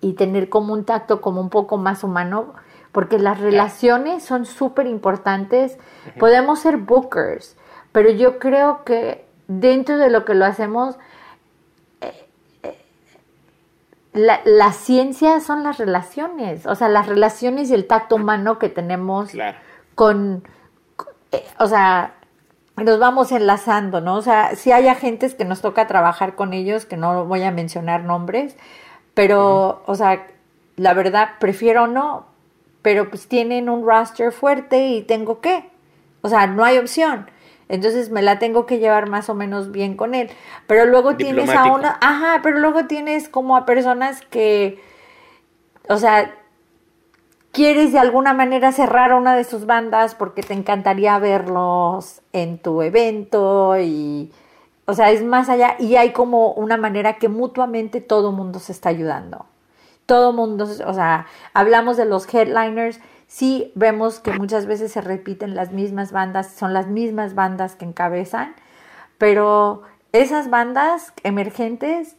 y tener como un tacto como un poco más humano, porque las relaciones son súper importantes. Podemos ser bookers, pero yo creo que dentro de lo que lo hacemos, eh, eh, la, la ciencia son las relaciones, o sea, las relaciones y el tacto humano que tenemos Claro. con, con- eh, o sea, nos vamos enlazando, ¿no? O sea, sí hay agentes que nos toca trabajar con ellos, que no voy a mencionar nombres, pero, o sea, la verdad, prefiero no, pero pues tienen un roster fuerte y tengo que, o sea, no hay opción. Entonces me la tengo que llevar más o menos bien con él. Pero luego tienes a una, ajá, pero luego tienes como a personas que, o sea, quieres de alguna manera cerrar una de sus bandas porque te encantaría verlos en tu evento y, o sea, es más allá y hay como una manera que mutuamente todo mundo se está ayudando. Todo mundo, o sea, hablamos de los headliners, sí vemos que muchas veces se repiten las mismas bandas, son las mismas bandas que encabezan, pero esas bandas emergentes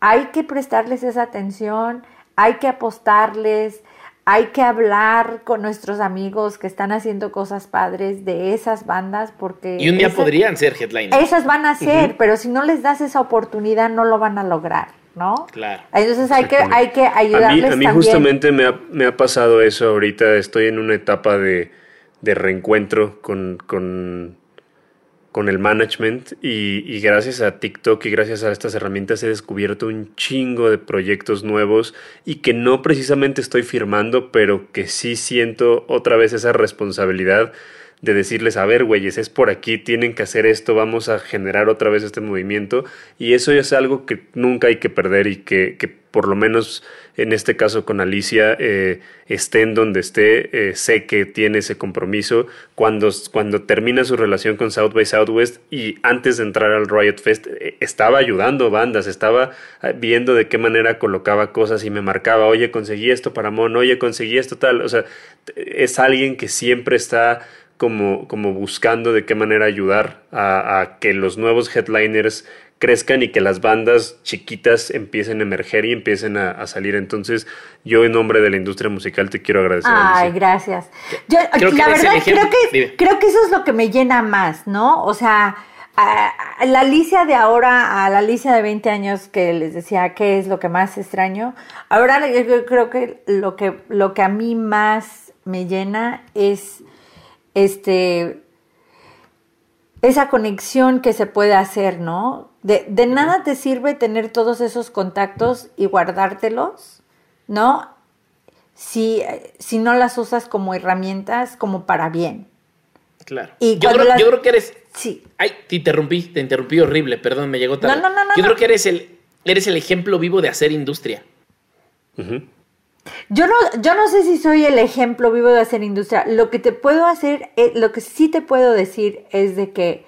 hay que prestarles esa atención, hay que apostarles, hay que hablar con nuestros amigos que están haciendo cosas padres de esas bandas porque Y un día esas- podrían ser headliners. esas van a ser, pero si no les das esa oportunidad no lo van a lograr, ¿no? Claro. Entonces hay que hay que A mí, ayudarles a mí también. justamente me ha, me ha pasado eso ahorita. Estoy en una etapa de, de reencuentro con, con, con el management y, y gracias a TikTok y gracias a estas herramientas he descubierto un chingo de proyectos nuevos y que no precisamente estoy firmando, pero que sí siento otra vez esa responsabilidad de decirles, a ver, güeyes, es por aquí, tienen que hacer esto, vamos a generar otra vez este movimiento. Y eso es algo que nunca hay que perder y que, que por lo menos en este caso con Alicia, eh, esté en donde esté, eh, sé que tiene ese compromiso. Cuando, cuando termina su relación con South by Southwest y antes de entrar al Riot Fest, eh, estaba ayudando bandas, estaba viendo de qué manera colocaba cosas y me marcaba, oye, conseguí esto para Mon, oye, conseguí esto tal. O sea, es alguien que siempre está como, como buscando de qué manera ayudar a, a, que los nuevos headliners crezcan y que las bandas chiquitas empiecen a emerger y empiecen a, a salir. Entonces, yo en nombre de la industria musical te quiero agradecer. Ay, Alicia. gracias. Yo, Creo la verdad, ejemplo. creo que, Dime. creo que eso es lo que me llena más, ¿no? O sea, a- a la Alicia de ahora a la Alicia de 20 años que les decía qué es lo que más extraño. Ahora yo creo- creo que lo que, lo que a mí más me llena es este esa conexión que se puede hacer, ¿no? De, de nada te sirve tener todos esos contactos y guardártelos, ¿no? Si, si no las usas como herramientas, como para bien. Claro. Y yo, creo, las- yo creo que eres. Sí. Ay, te interrumpí, te interrumpí horrible, perdón, me llegó tarde. No, no, no, no, Yo no. creo que eres el, eres el ejemplo vivo de hacer industria. Ujú. Yo no, yo no sé si soy el ejemplo vivo de hacer industria. Lo que te puedo hacer, eh, lo que sí te puedo decir es de que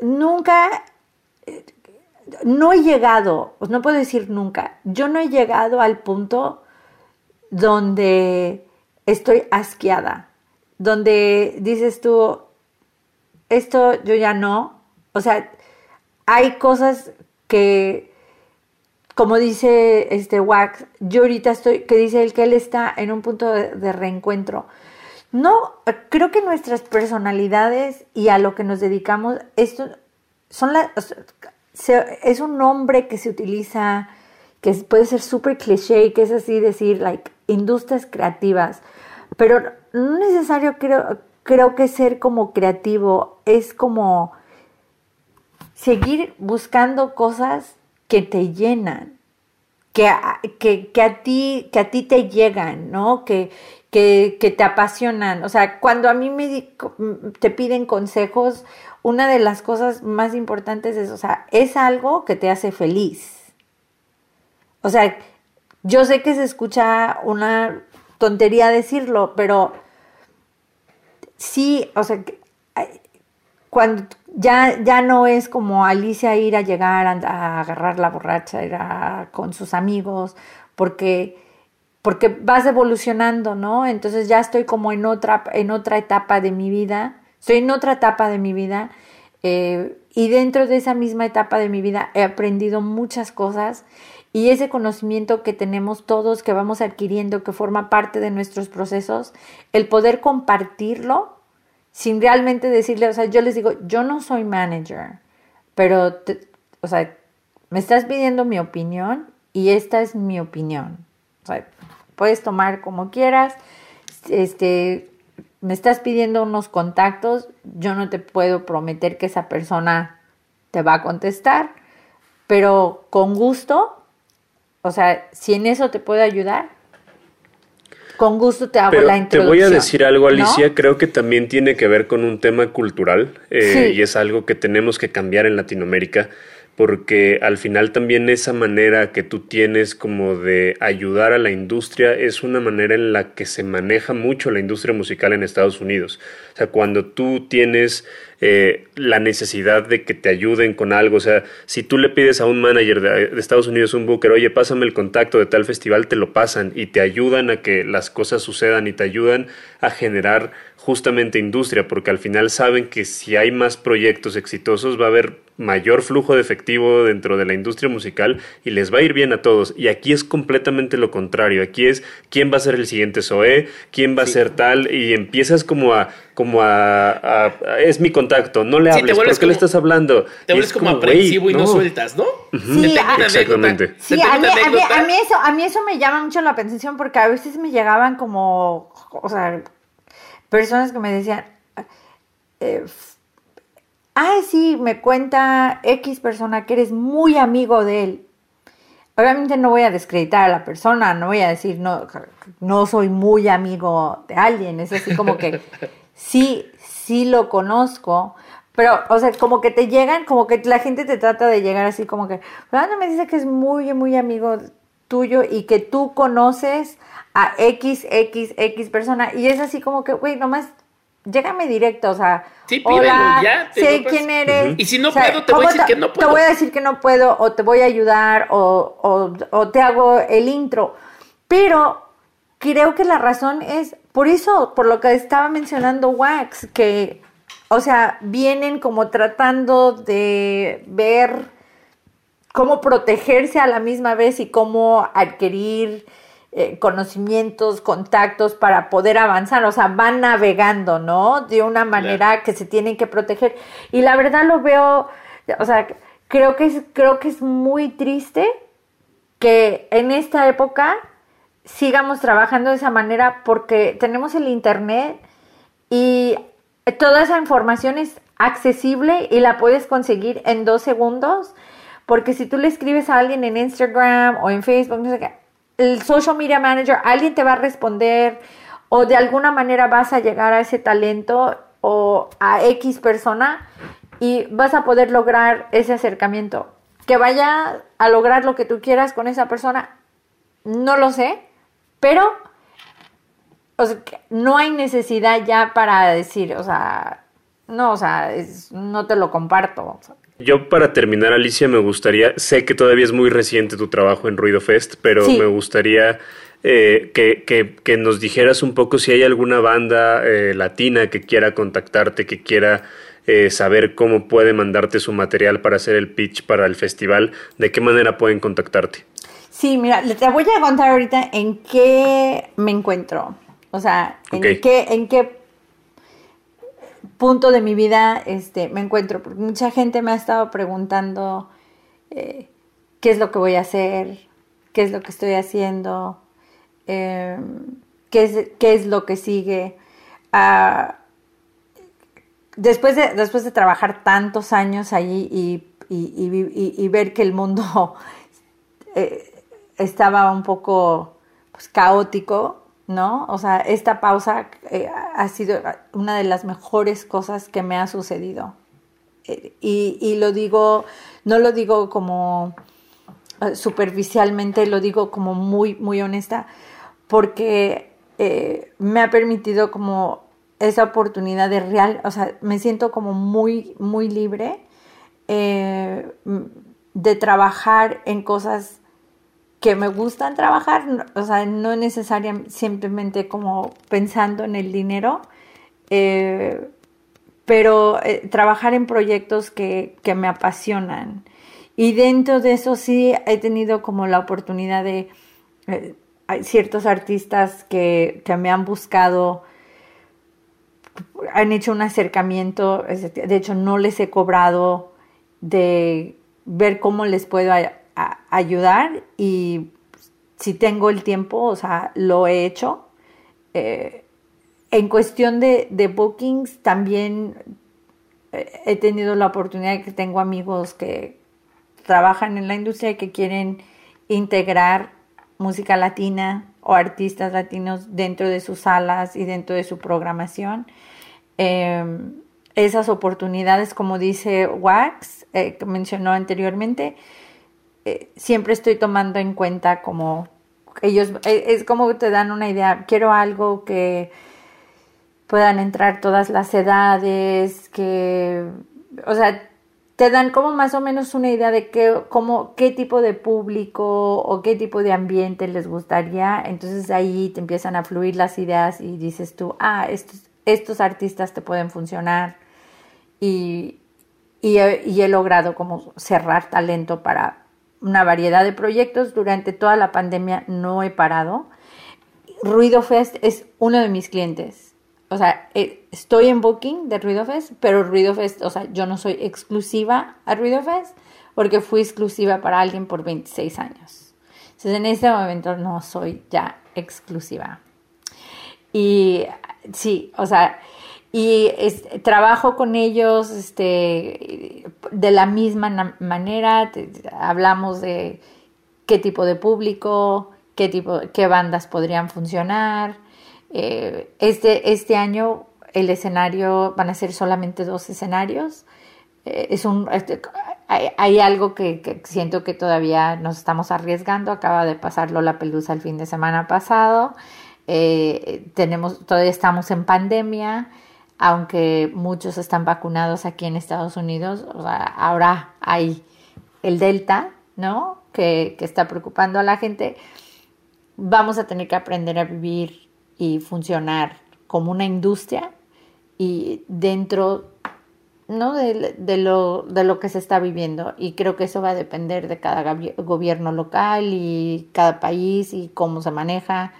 nunca, no he llegado, no puedo decir nunca, yo no he llegado al punto donde estoy asqueada, donde dices tú, esto yo ya no, o sea, hay cosas que como dice este Wax, yo ahorita estoy, que dice él que él está en un punto de, reencuentro. No, creo que nuestras personalidades y a lo que nos dedicamos, esto son las, es un nombre que se utiliza, que puede ser súper cliché, que es así decir, like, industrias creativas, pero no necesario creo, creo que ser como creativo es como seguir buscando cosas que te llenan, que que, que a ti, que a ti te llegan, ¿no? Que, que, que te apasionan. O sea, cuando a mí me te piden consejos una de las cosas más importantes es, o sea, es algo que te hace feliz. O sea, yo sé que se escucha una tontería decirlo, pero sí, o sea, cuando ya, ya no es como Alicia ir a llegar a, agarrar la borracha, ir con sus amigos, porque, porque vas evolucionando, ¿no? Entonces ya estoy como en otra, en otra etapa de mi vida, estoy en otra etapa de mi vida, eh, y dentro de esa misma etapa de mi vida he aprendido muchas cosas y ese conocimiento que tenemos todos, que vamos adquiriendo, que forma parte de nuestros procesos, el poder compartirlo sin realmente decirle, o sea, yo les digo, yo no soy manager, pero, o sea, me estás pidiendo mi opinión y esta es mi opinión. O sea, puedes tomar como quieras, este, me estás pidiendo unos contactos, yo no te puedo prometer que esa persona te va a contestar, pero con gusto, o sea, si en eso te puedo ayudar, con gusto te hago la introducción. Te voy a decir algo, Alicia, creo que también tiene que ver con un tema cultural eh, y es algo que tenemos que cambiar en Latinoamérica porque al final también esa manera que tú tienes como de ayudar a la industria es una manera en la que se maneja mucho la industria musical en Estados Unidos. O sea, cuando tú tienes eh, la necesidad de que te ayuden con algo. O sea, si tú le pides a un manager de, Estados Unidos, un booker, oye, pásame el contacto de tal festival, te lo pasan y te ayudan a que las cosas sucedan y te ayudan a generar justamente industria, porque al final saben que si hay más proyectos exitosos va a haber mayor flujo de efectivo dentro de la industria musical y les va a ir bien a todos. Y aquí es completamente lo contrario. Aquí es quién va a ser el siguiente SOE, quién va a ser tal, y empiezas como a como a, es mi contacto, no le hables, ¿por qué le estás hablando? Te vuelves como, aprensivo y no. sueltas, ¿no? Sí, exactamente. Sí, a mí, a, mí, eso, a mí eso me llama mucho la atención porque a veces me llegaban como, o sea, personas que me decían, eh, ay, sí, me cuenta X persona que eres muy amigo de él. Obviamente no voy a descreditar a la persona, no voy a decir no, no soy muy amigo de alguien, es así como que [laughs] sí, sí lo conozco, pero, o sea, como que te llegan, como que la gente te trata de llegar así como que, no me dice que es muy, muy amigo tuyo y que tú conoces a X, X, X persona y es así como que, güey, nomás llégame directo, o sea, sí, hola, ya, sé quién eres. Y si no puedo, te voy a decir que no puedo. Te voy a decir que no puedo, o te voy a ayudar, o, o, o te hago el intro. Pero creo que la razón es por eso, por lo que estaba mencionando Wax, que, o sea, vienen como tratando de ver cómo protegerse a la misma vez y cómo adquirir eh, conocimientos, contactos para poder avanzar, o sea, van navegando, ¿no? De una manera que se tienen que proteger. Y la verdad lo veo, o sea, creo que es, creo que es muy triste que en esta época sigamos trabajando de esa manera porque tenemos el Internet y toda esa información es accesible y la puedes conseguir en dos segundos. Porque si tú le escribes a alguien en Instagram o en Facebook, no sé qué, el social media manager, alguien te va a responder o de alguna manera vas a llegar a ese talento o a X persona y vas a poder lograr ese acercamiento. Que vaya a lograr lo que tú quieras con esa persona, no lo sé, pero, o sea, no hay necesidad ya para decir, o sea, no, o sea, no te lo comparto. Yo para terminar, Alicia, me gustaría, sé que todavía es muy reciente tu trabajo en Ruido Fest, pero me gustaría eh, que, nos dijeras un poco si hay alguna banda eh, latina que quiera contactarte, que quiera eh, saber cómo puede mandarte su material para hacer el pitch para el festival, de qué manera pueden contactarte. Sí, mira, te voy a contar ahorita en qué me encuentro. O sea, en qué, en qué punto de mi vida este, me encuentro. Porque mucha gente me ha estado preguntando eh, qué es lo que voy a hacer, qué es lo que estoy haciendo, em, qué, es, qué es lo que sigue. Ah, después, de, después de trabajar tantos años allí y, y, ver que el mundo... [laughs] Eh, estaba un poco pues, caótico, ¿no? O sea, esta pausa eh, ha sido una de las mejores cosas que me ha sucedido. eh, y, y lo digo, no lo digo como eh, superficialmente, lo digo como muy, muy honesta, porque me ha permitido como esa oportunidad de real, o sea, me siento como muy, muy libre de trabajar en cosas que me gustan trabajar, o sea, no necesariamente simplemente como pensando en el dinero, eh, pero trabajar en proyectos que, que, me apasionan. Y dentro de eso sí he tenido como la oportunidad de hay ciertos artistas que, que, me han buscado, han hecho un acercamiento, de hecho no les he cobrado de ver cómo les puedo ayudar y si tengo el tiempo, o sea, lo he hecho. Eh, en cuestión de, bookings, también eh, he tenido la oportunidad de que tengo amigos que trabajan en la industria y que quieren integrar música latina o artistas latinos dentro de sus salas y dentro de su programación. Eh, esas oportunidades, como dice Wax, eh, que mencionó anteriormente, eh, siempre estoy tomando en cuenta como ellos, eh, es como te dan una idea, quiero algo que puedan entrar todas las edades, que, o sea, te dan como más o menos una idea de qué, qué tipo de público o qué tipo de ambiente les gustaría. Entonces ahí te empiezan a fluir las ideas y dices tú, ah, estos, artistas te pueden funcionar. Y, y, he, y he logrado como cerrar talento para una variedad de proyectos. Durante toda la pandemia no he parado. Ruido Fest es uno de mis clientes o sea, eh, estoy en booking de Ruido Fest, pero Ruido Fest, o sea, yo no soy exclusiva a Ruido Fest porque fui exclusiva para alguien por 26 años. Entonces, en este momento no soy ya exclusiva. Y sí, o sea, y trabajo con ellos este, de la misma manera, hablamos de qué tipo de público, qué tipo, qué bandas podrían funcionar, eh, este, este año el escenario van a ser solamente dos escenarios. Eh, es un, este, hay, algo que, que, siento que todavía nos estamos arriesgando. Acaba de pasarlo la pelusa el fin de semana pasado. Eh, tenemos, todavía estamos en pandemia, aunque muchos están vacunados aquí en Estados Unidos. O sea, ahora hay el Delta, ¿no? Que, que está preocupando a la gente. Vamos a tener que aprender a vivir y funcionar como una industria y dentro ¿no? De, lo, de lo que se está viviendo. Y creo que eso va a depender de cada gobierno local y cada país y cómo se maneja.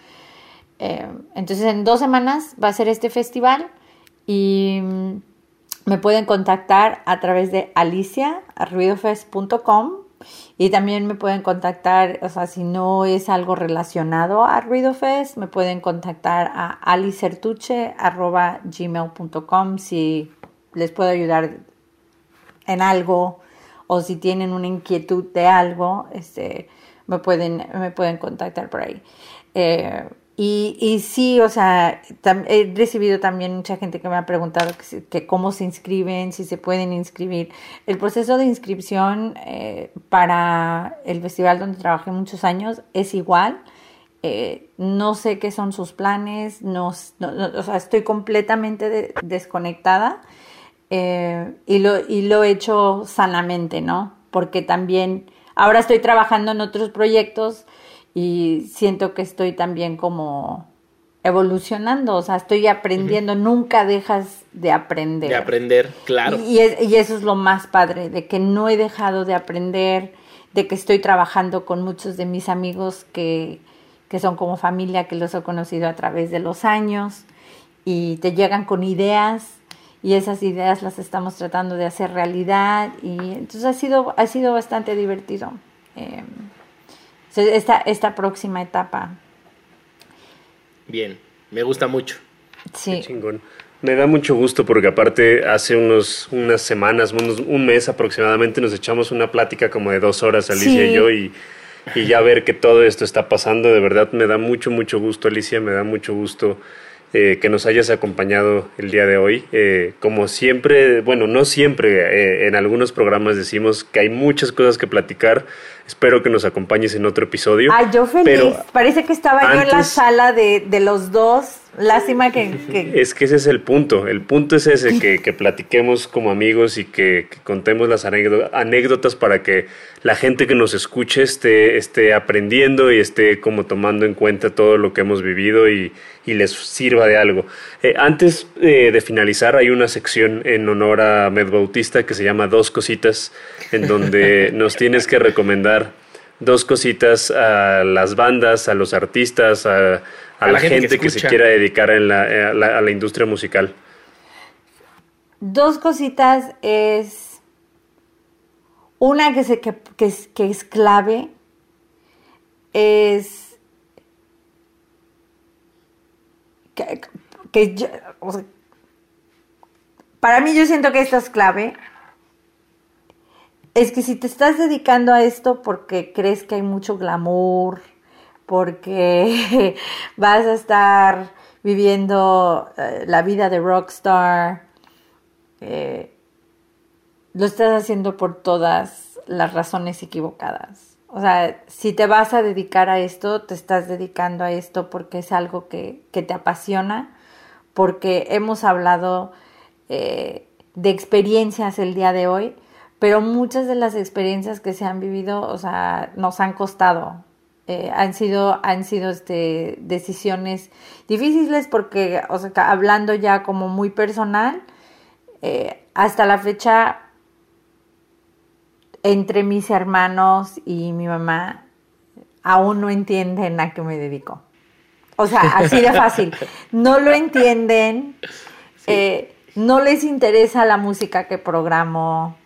Eh, entonces en dos semanas va a ser este festival y mm, me pueden contactar a través de alicia ruidofest.com y también me pueden contactar, o sea, si no es algo relacionado a Ruido Fest, me pueden contactar a alicertuche.gmail.com si les puedo ayudar en algo o si tienen una inquietud de algo, este, me, pueden, me pueden contactar por ahí. Eh, y, y sí, o sea, he recibido también mucha gente que me ha preguntado que, cómo se inscriben, si se pueden inscribir. El proceso de inscripción eh, para el festival donde trabajé muchos años es igual. Eh, no sé qué son sus planes, no, no, o sea, estoy completamente de, desconectada eh, y, lo, y lo he hecho sanamente, ¿no? Porque también ahora estoy trabajando en otros proyectos y siento que estoy también como evolucionando, o sea, estoy aprendiendo, uh -huh. nunca dejas de aprender. De aprender, claro. Y, es, y, eso es lo más padre, de que no he dejado de aprender, de que estoy trabajando con muchos de mis amigos que, que son como familia, que los he conocido a través de los años, y te llegan con ideas, y esas ideas las estamos tratando de hacer realidad, y entonces ha sido, ha sido bastante divertido. Eh, esta, esta próxima etapa. Bien, me gusta mucho. Sí. Qué chingón. Me da mucho gusto porque aparte hace unos, unas semanas, unos, un mes aproximadamente, nos echamos una plática como de dos horas, Alicia sí. y yo, y, y, ya ver que todo esto está pasando, de verdad me da mucho, mucho gusto, Alicia, me da mucho gusto eh, que nos hayas acompañado el día de hoy. Eh, como siempre, bueno, no siempre, eh, en algunos programas decimos que hay muchas cosas que platicar. Espero que nos acompañes en otro episodio. Ay, yo feliz. Parece que estaba yo en la sala de, de los dos Lástima que, Es que ese es el punto. El punto es ese, que, platiquemos como amigos y que, contemos las anécdotas para que la gente que nos escuche esté, esté aprendiendo y esté como tomando en cuenta todo lo que hemos vivido y, les sirva de algo. Eh, antes eh, de finalizar, hay una sección en honor a Med Bautista que se llama Dos Cositas, en donde [laughs] nos tienes que recomendar dos cositas a las bandas, a los artistas, a a, la, gente, que, se quiera dedicar en la, a, la, industria musical? Dos cositas es una que, se, que, es, que es clave es que, para mí yo siento que esto es clave es que si te estás dedicando a esto porque crees que hay mucho glamour, porque [laughs] vas a estar viviendo eh, la vida de rockstar. Eh, lo estás haciendo por todas las razones equivocadas. O sea, si te vas a dedicar a esto, te estás dedicando a esto porque es algo que, te apasiona, porque hemos hablado eh, de experiencias el día de hoy, pero muchas de las experiencias que se han vivido, o sea, nos han costado, eh, han sido, han sido este, decisiones difíciles porque, o sea, hablando ya como muy personal, eh, hasta la fecha, entre mis hermanos y mi mamá, aún no entienden a qué me dedico. O sea, así de fácil. No lo entienden, eh, no les interesa la música que programo,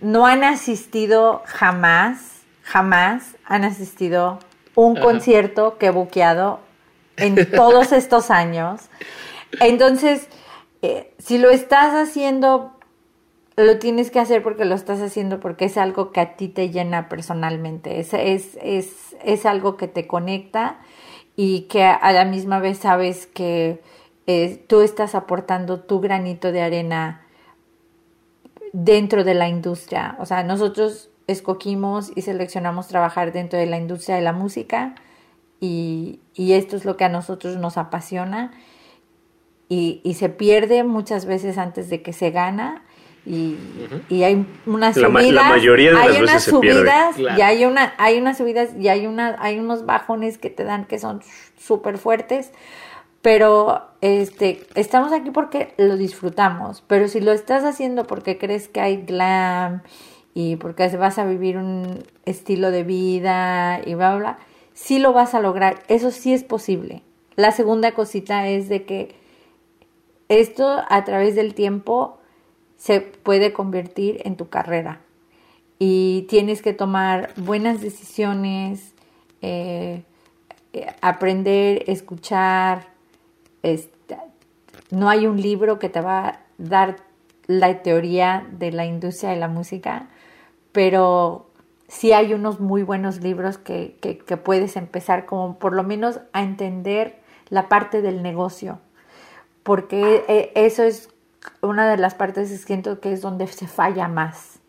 no han asistido jamás jamás han asistido un concierto que he buqueado en todos [laughs] estos años. Entonces, eh, si lo estás haciendo, lo tienes que hacer porque lo estás haciendo porque es algo que a ti te llena personalmente, es, es, es, es algo que te conecta y que a la misma vez sabes que eh, tú estás aportando tu granito de arena dentro de la industria. O sea, nosotros escogimos y seleccionamos trabajar dentro de la industria de la música y, esto es lo que a nosotros nos apasiona. Y, se pierde muchas veces antes de que se gana y, hay unas subidas, la, mayoría de hay unas subidas y hay una hay unas subidas y hay una hay unos bajones que te dan que son súper fuertes pero este estamos aquí porque lo disfrutamos pero si lo estás haciendo porque crees que hay glam y porque vas a vivir un estilo de vida y bla, bla, bla, sí lo vas a lograr, eso sí es posible. La segunda cosita es de que esto a través del tiempo se puede convertir en tu carrera y tienes que tomar buenas decisiones, eh, eh, aprender, escuchar. No hay un libro que te va a dar la teoría de la industria de la música, pero sí hay unos muy buenos libros que, que, puedes empezar como por lo menos a entender la parte del negocio, porque eh, eso es una de las partes que siento que es donde se falla más.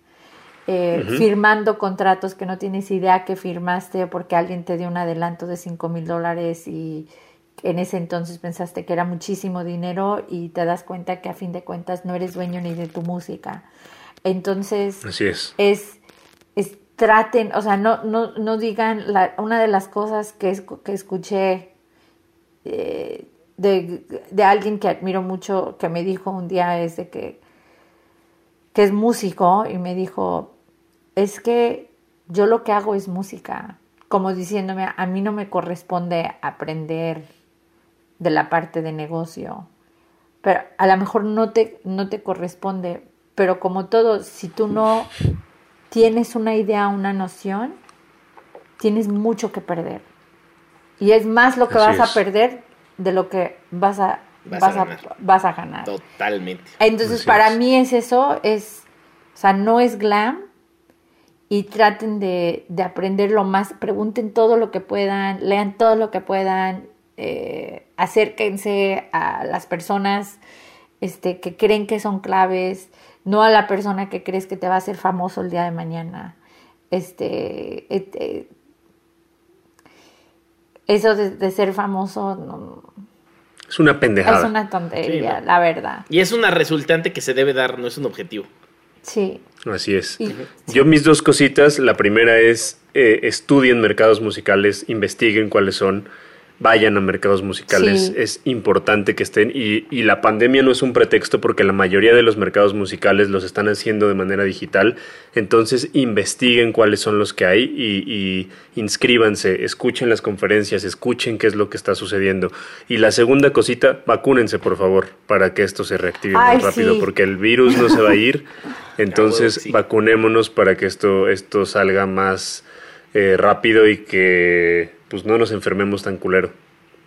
Eh, firmando contratos que no tienes idea que firmaste porque alguien te dio un adelanto de 5 mil dólares y en ese entonces pensaste que era muchísimo dinero y te das cuenta que a fin de cuentas no eres dueño ni de tu música. Entonces, Así es. es. traten, o sea, no, no, no digan, la, una de las cosas que, que escuché eh, de, de, alguien que admiro mucho, que me dijo un día es de que, que es músico y me dijo, es que yo lo que hago es música, como diciéndome, a mí no me corresponde aprender de la parte de negocio, pero a lo mejor no te, no te corresponde, pero como todo, si tú no tienes una idea, una noción, tienes mucho que perder. Y es más lo que vas a perder de lo que vas a, vas, a, vas a, ganar. Totalmente. Entonces, para mí es eso, es, o sea, no es glam y traten de, de aprender lo más, pregunten todo lo que puedan, lean todo lo que puedan eh, acérquense a las personas este, que creen que son claves, no a la persona que crees que te va a hacer famoso el día de mañana. Este, este eso de, ser famoso no, es una pendejada. Es una tontería, la verdad. Y es una resultante que se debe dar, no es un objetivo. Sí. Así es. Yo mis dos cositas, la primera es eh, estudien mercados musicales, investiguen cuáles son vayan a mercados musicales. Es importante que estén. Y, y, la pandemia no es un pretexto porque la mayoría de los mercados musicales los están haciendo de manera digital. Entonces investiguen cuáles son los que hay y, y, inscríbanse, escuchen las conferencias, escuchen qué es lo que está sucediendo. Y la segunda cosita, vacúnense por favor para que esto se reactive más rápido porque el virus no se va a ir. [laughs] Entonces vacunémonos para que esto, esto salga más eh, rápido y que pues no nos enfermemos tan culero.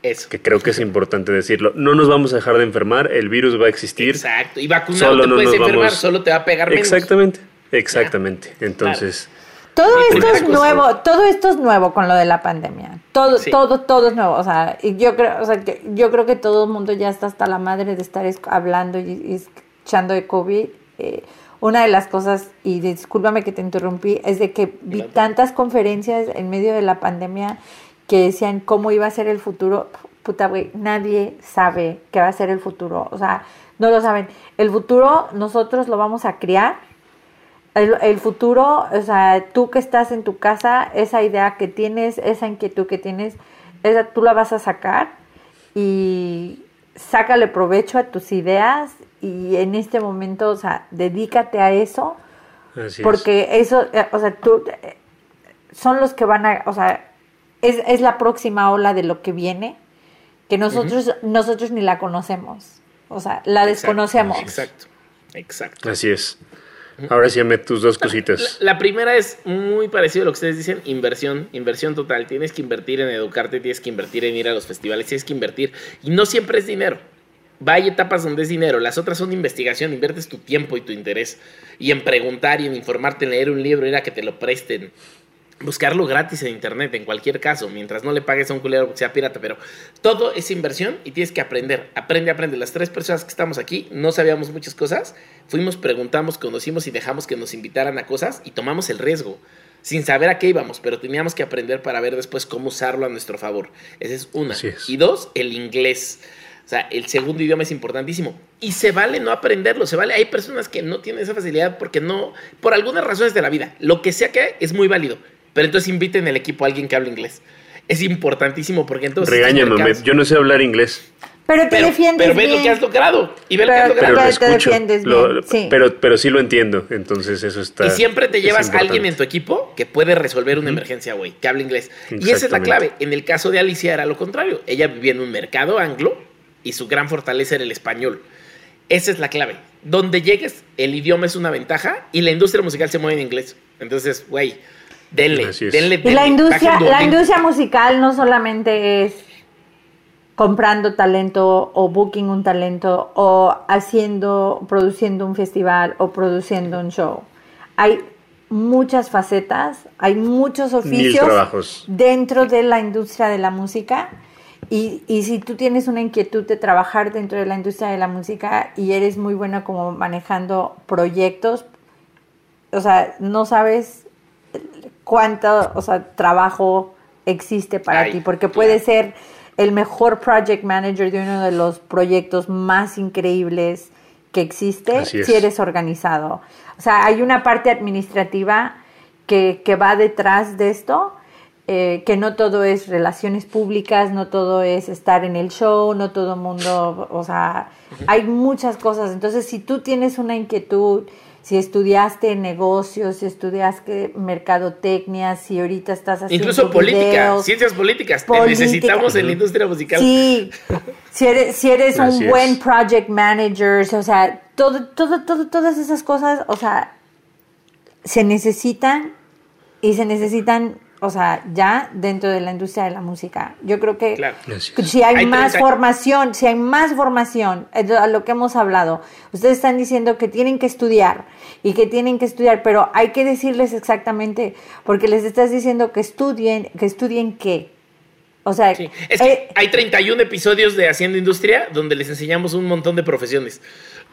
Eso. Que creo que es importante decirlo. No nos vamos a dejar de enfermar, el virus va a existir. Exacto. Y vacunado solo te puedes enfermar, solo te va a pegar menos. Exactamente, exactamente. Entonces. Todo esto es nuevo, todo esto es nuevo con lo de la pandemia. Todo, todo, todo es nuevo. O sea, y yo creo, o sea, que yo creo que todo el mundo ya está hasta la madre de estar hablando y, echando de COVID. Eh, una de las cosas, y discúlpame que te interrumpí, es de que vi tantas conferencias en medio de la pandemia que decían cómo iba a ser el futuro. Puta, güey, nadie sabe qué va a ser el futuro. O sea, no lo saben. El futuro nosotros lo vamos a criar. El, futuro, o sea, tú que estás en tu casa, esa idea que tienes, esa inquietud que tienes, esa tú la vas a sacar y sácale provecho a tus ideas y en este momento, o sea, dedícate a eso. porque eso, eh, o sea, tú, eh, son los que van a, o sea, es, es la próxima ola de lo que viene, que nosotros, nosotros ni la conocemos. O sea, la desconocemos. Exacto, exacto. Así es. Ahora sí, me tus dos cositas. La, primera es muy parecido a lo que ustedes dicen, inversión, inversión total. Tienes que invertir en educarte, tienes que invertir en ir a los festivales, tienes que invertir. Y no siempre es dinero. Hay etapas donde es dinero, las otras son investigación, inviertes tu tiempo y tu interés. Y en preguntar y en informarte, en leer un libro, ir a que te lo presten, buscarlo gratis en internet, en cualquier caso, mientras no le pagues a un culero que sea pirata, pero todo es inversión y tienes que aprender. Aprende, aprende. Las tres personas que estamos aquí no sabíamos muchas cosas, fuimos, preguntamos, conocimos y dejamos que nos invitaran a cosas y tomamos el riesgo. Sin saber a qué íbamos, pero teníamos que aprender para ver después cómo usarlo a nuestro favor. Esa es una. Y dos, el inglés. O sea, el segundo idioma es importantísimo. Y se vale no aprenderlo, se vale. Hay personas que no tienen esa facilidad porque no, por algunas razones de la vida. Lo que sea que es muy válido pero entonces inviten el equipo a alguien que hable inglés. Es importantísimo porque entonces. Regáñame, yo no sé hablar inglés. Pero te defiendes. Pero ve lo que has logrado. Y ve lo que has logrado. Pero, te defiendes bien. sí. pero, pero sí lo entiendo. Entonces eso está. Y siempre te llevas a alguien en tu equipo que puede resolver una emergencia, güey, que hable inglés. Y esa es la clave. En el caso de Alicia era lo contrario. Ella vivía en un mercado anglo y su gran fortaleza era el español. Esa es la clave. Donde llegues, el idioma es una ventaja y la industria musical se mueve en inglés. Entonces, güey Denle, denle, Y la industria, la industria musical no solamente es comprando talento o booking un talento o haciendo, produciendo un festival o produciendo un show. Hay muchas facetas, hay muchos oficios dentro de la industria de la música. Y, y, si tú tienes una inquietud de trabajar dentro de la industria de la música y eres muy buena como manejando proyectos, o sea, no sabes cuánto, o sea, trabajo existe para ti, porque puede ser el mejor project manager de uno de los proyectos más increíbles que existe si eres organizado. O sea, hay una parte administrativa que, que va detrás de esto, eh, que no todo es relaciones públicas, no todo es estar en el show, no todo el mundo, o sea, hay muchas cosas. Entonces, si tú tienes una inquietud, si estudiaste negocios, si estudiaste mercadotecnia, si ahorita estás haciendo Incluso política, ciencias políticas, te necesitamos en la industria musical. Sí, si eres, si eres un buen project manager, o sea, todo, todo, todo, todas esas cosas, o sea, se necesitan y se necesitan o sea, ya dentro de la industria de la música. Yo creo que si hay, más formación, si hay más formación, a lo que hemos hablado, ustedes están diciendo que tienen que estudiar y que tienen que estudiar, pero hay que decirles exactamente, porque les estás diciendo que estudien, que estudien qué. O sea, Sí. Es que eh, hay 31 episodios de Haciendo Industria donde les enseñamos un montón de profesiones.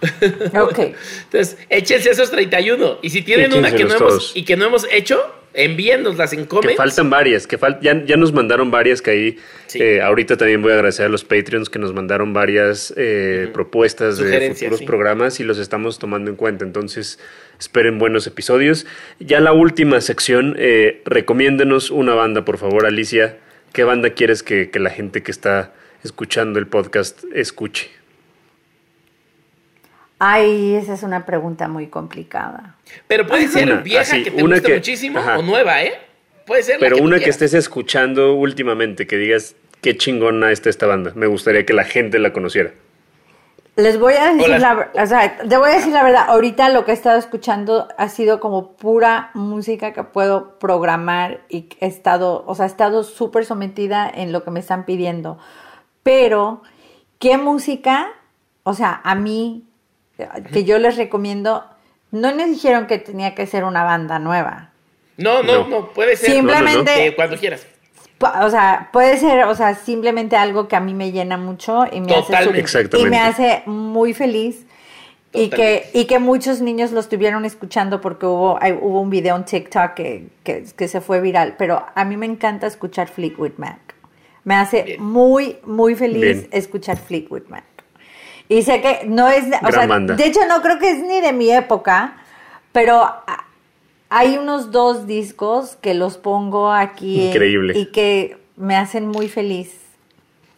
[laughs] ok. Entonces, échense esos 31. Y si tienen una que no hemos, y que no hemos hecho, envíennoslas en comments. Que faltan varias, que fal- ya, ya nos mandaron varias que ahí, Sí. eh, ahorita también voy a agradecer a los Patreons que nos mandaron varias eh, propuestas de futuros sí. programas y los estamos tomando en cuenta, entonces esperen buenos episodios. Ya la última sección, eh, recomiéndenos una banda, por favor, Alicia. ¿Qué banda quieres que, que la gente que está escuchando el podcast escuche? Ay, esa es una pregunta muy complicada. Pero puede ser Una, vieja así, que te una guste que- muchísimo ajá. o nueva, ¿eh? Puede ser la Pero que una que estés escuchando últimamente, que digas, qué chingona está esta banda. Me gustaría que la gente la conociera. Les voy a decir Hola. la o sea, te voy a decir la verdad, ahorita lo que he estado escuchando ha sido como pura música que puedo programar y he estado, o sea, he estado súper sometida en lo que me están pidiendo. Pero, ¿qué música? O sea, a mí, que yo les recomiendo, no me dijeron que tenía que ser una banda nueva. No, no, No. no, puede ser. Simplemente- Eh, cuando quieras. O sea, puede ser, o sea, simplemente algo que a mí me llena mucho y me hace Totalmente. y me hace muy feliz y que y que muchos niños lo estuvieron escuchando porque hubo hubo un video en TikTok que, que, que se fue viral, pero a mí me encanta escuchar Fleetwood Mac. Me hace Bien. muy muy feliz Bien. escuchar Fleetwood Mac. Y sé que no es, de- o Gran sea, banda. de hecho no creo que es ni de mi época, pero hay unos dos discos que los pongo aquí en- Increíble. y que me hacen muy feliz.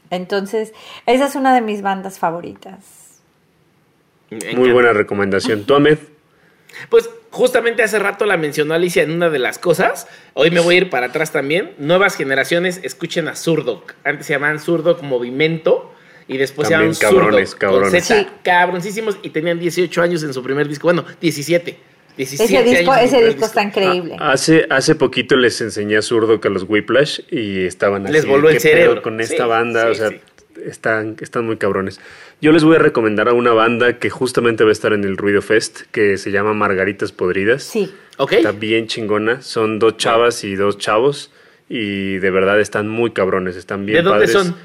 Entonces, esa es una de mis bandas favoritas. Muy buena recomendación. ¿Tú, Ahmed? Pues justamente hace rato la mencionó Alicia en una de las cosas. Hoy me voy a ir para atrás también. Nuevas generaciones escuchen a Zurdok. Antes se llamaban Zurdok Movimento y después También se llamaban cabrones, Zurdok cabrones. con Z. Sí. Cabroncísimos y tenían 18 años en su primer disco. Bueno, 17. 17 Ese disco, ese disco está increíble. Ah, Hace, hace poquito les enseñé a Zurdo a los Whiplash y estaban así. Les voló el ¿qué pedo cerebro. con Sí, esta banda, sí, o sea, sí. están, están muy cabrones. Yo les voy a recomendar a una banda que justamente va a estar en el Ruido Fest, que se llama Margaritas Podridas. Sí. Ok. Está bien chingona. Son dos chavas y dos chavos. Y de verdad están muy cabrones. Están bien ¿De dónde padres. son?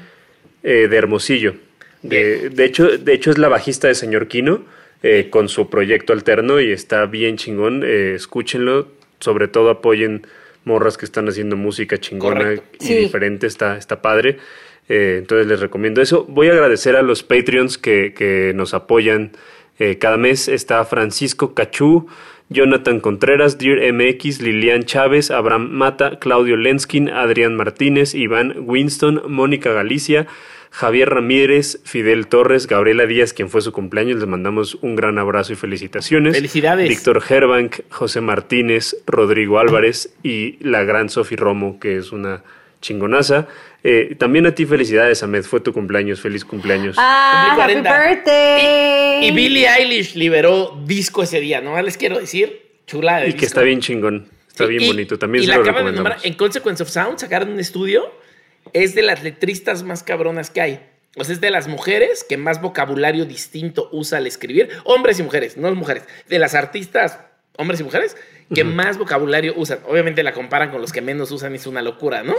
Eh, de Hermosillo. De, de hecho, de hecho, es la bajista de Señor Kino eh, con su proyecto alterno y está bien chingón. Eh, escúchenlo. Sobre todo apoyen morras que están haciendo música chingona Correcto. y Sí. diferente. Está, está padre. Eh, entonces les recomiendo eso. Voy a agradecer a los Patreons que, que nos apoyan eh, cada mes. Está Francisco Cachú, Jonathan Contreras, Dear MX, Lilian Chávez, Abraham Mata, Claudio Lenskin, Adrián Martínez, Iván Winston, Mónica Galicia, Javier Ramírez, Fidel Torres, Gabriela Díaz, quien fue su cumpleaños. Les mandamos un gran abrazo y felicitaciones. Felicidades. Víctor Herbank, José Martínez, Rodrigo Álvarez y la gran Sofi Romo, que es una chingonaza. Eh, también a ti felicidades, Ahmed. Fue tu cumpleaños. Feliz cumpleaños. Ah, happy 40. birthday. Y Billie Eilish liberó disco ese día, ¿no? Les quiero decir, chula de y que disco. está bien chingón. Está Sí, bien y- bonito. También y se la lo acaban de nombrar recomendamos. en Consequence of Sound, sacaron un estudio. Es de las letristas más cabronas que hay. O sea, es de las mujeres que más vocabulario distinto usa al escribir. Hombres y mujeres, no mujeres. De las artistas, hombres y mujeres, que más vocabulario usan. Obviamente la comparan con los que menos usan, es una locura, ¿no?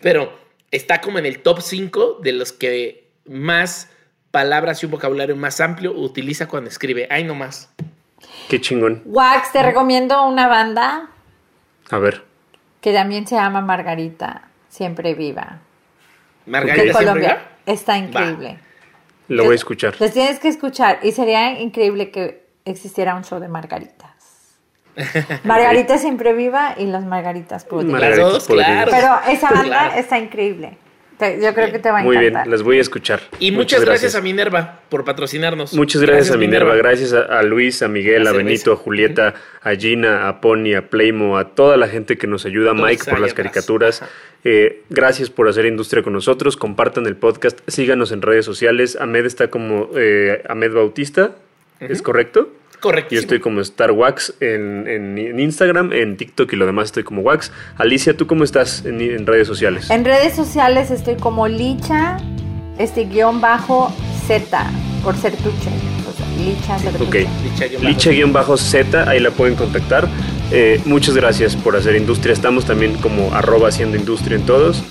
Pero está como en el top 5 de los que más palabras y un vocabulario más amplio utiliza cuando escribe. Ay, no más. Qué chingón. Wax, te recomiendo una banda A ver. que también se llama Margarita, Siempre Viva. De Margarita siempre Colombia. Está increíble. Lo voy a escuchar. Los tienes que escuchar y sería increíble que existiera un show de margaritas. [laughs] Margarita siempre viva y las margaritas podridas. Mar- Las Margaritas dos, podridas. claro. Pero esa [laughs] banda Claro. está increíble. Te- Yo creo que te va a Muy bien, las voy a escuchar. Y muchas, gracias. a Minerva por patrocinarnos. Muchas gracias, a Minerva, gracias a, a Luis, a Miguel, a Benito, a. Julieta, a Gina, a Pony, a Playmo, a toda la gente que nos ayuda, a Mike por las caricaturas. Eh, gracias por hacer industria con nosotros, compartan el podcast, síganos en redes sociales. Ahmed está como eh, Ahmed Bautista, ¿es correcto? Correcto. Yo estoy como Star Wax en, en- en Instagram, en TikTok y lo demás estoy como Wax. Alicia, ¿tú cómo estás en, en redes sociales? En redes sociales estoy como Licha, este guion bajo Z, por Sertuche. O sea, Licha Sertuche. Ok. Licha-Z, ahí la pueden contactar. Eh, muchas gracias por hacer industria. Estamos también como arroba haciendo industria en todos.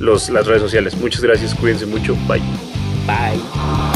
los, las redes sociales. Muchas gracias, cuídense mucho, bye. Bye.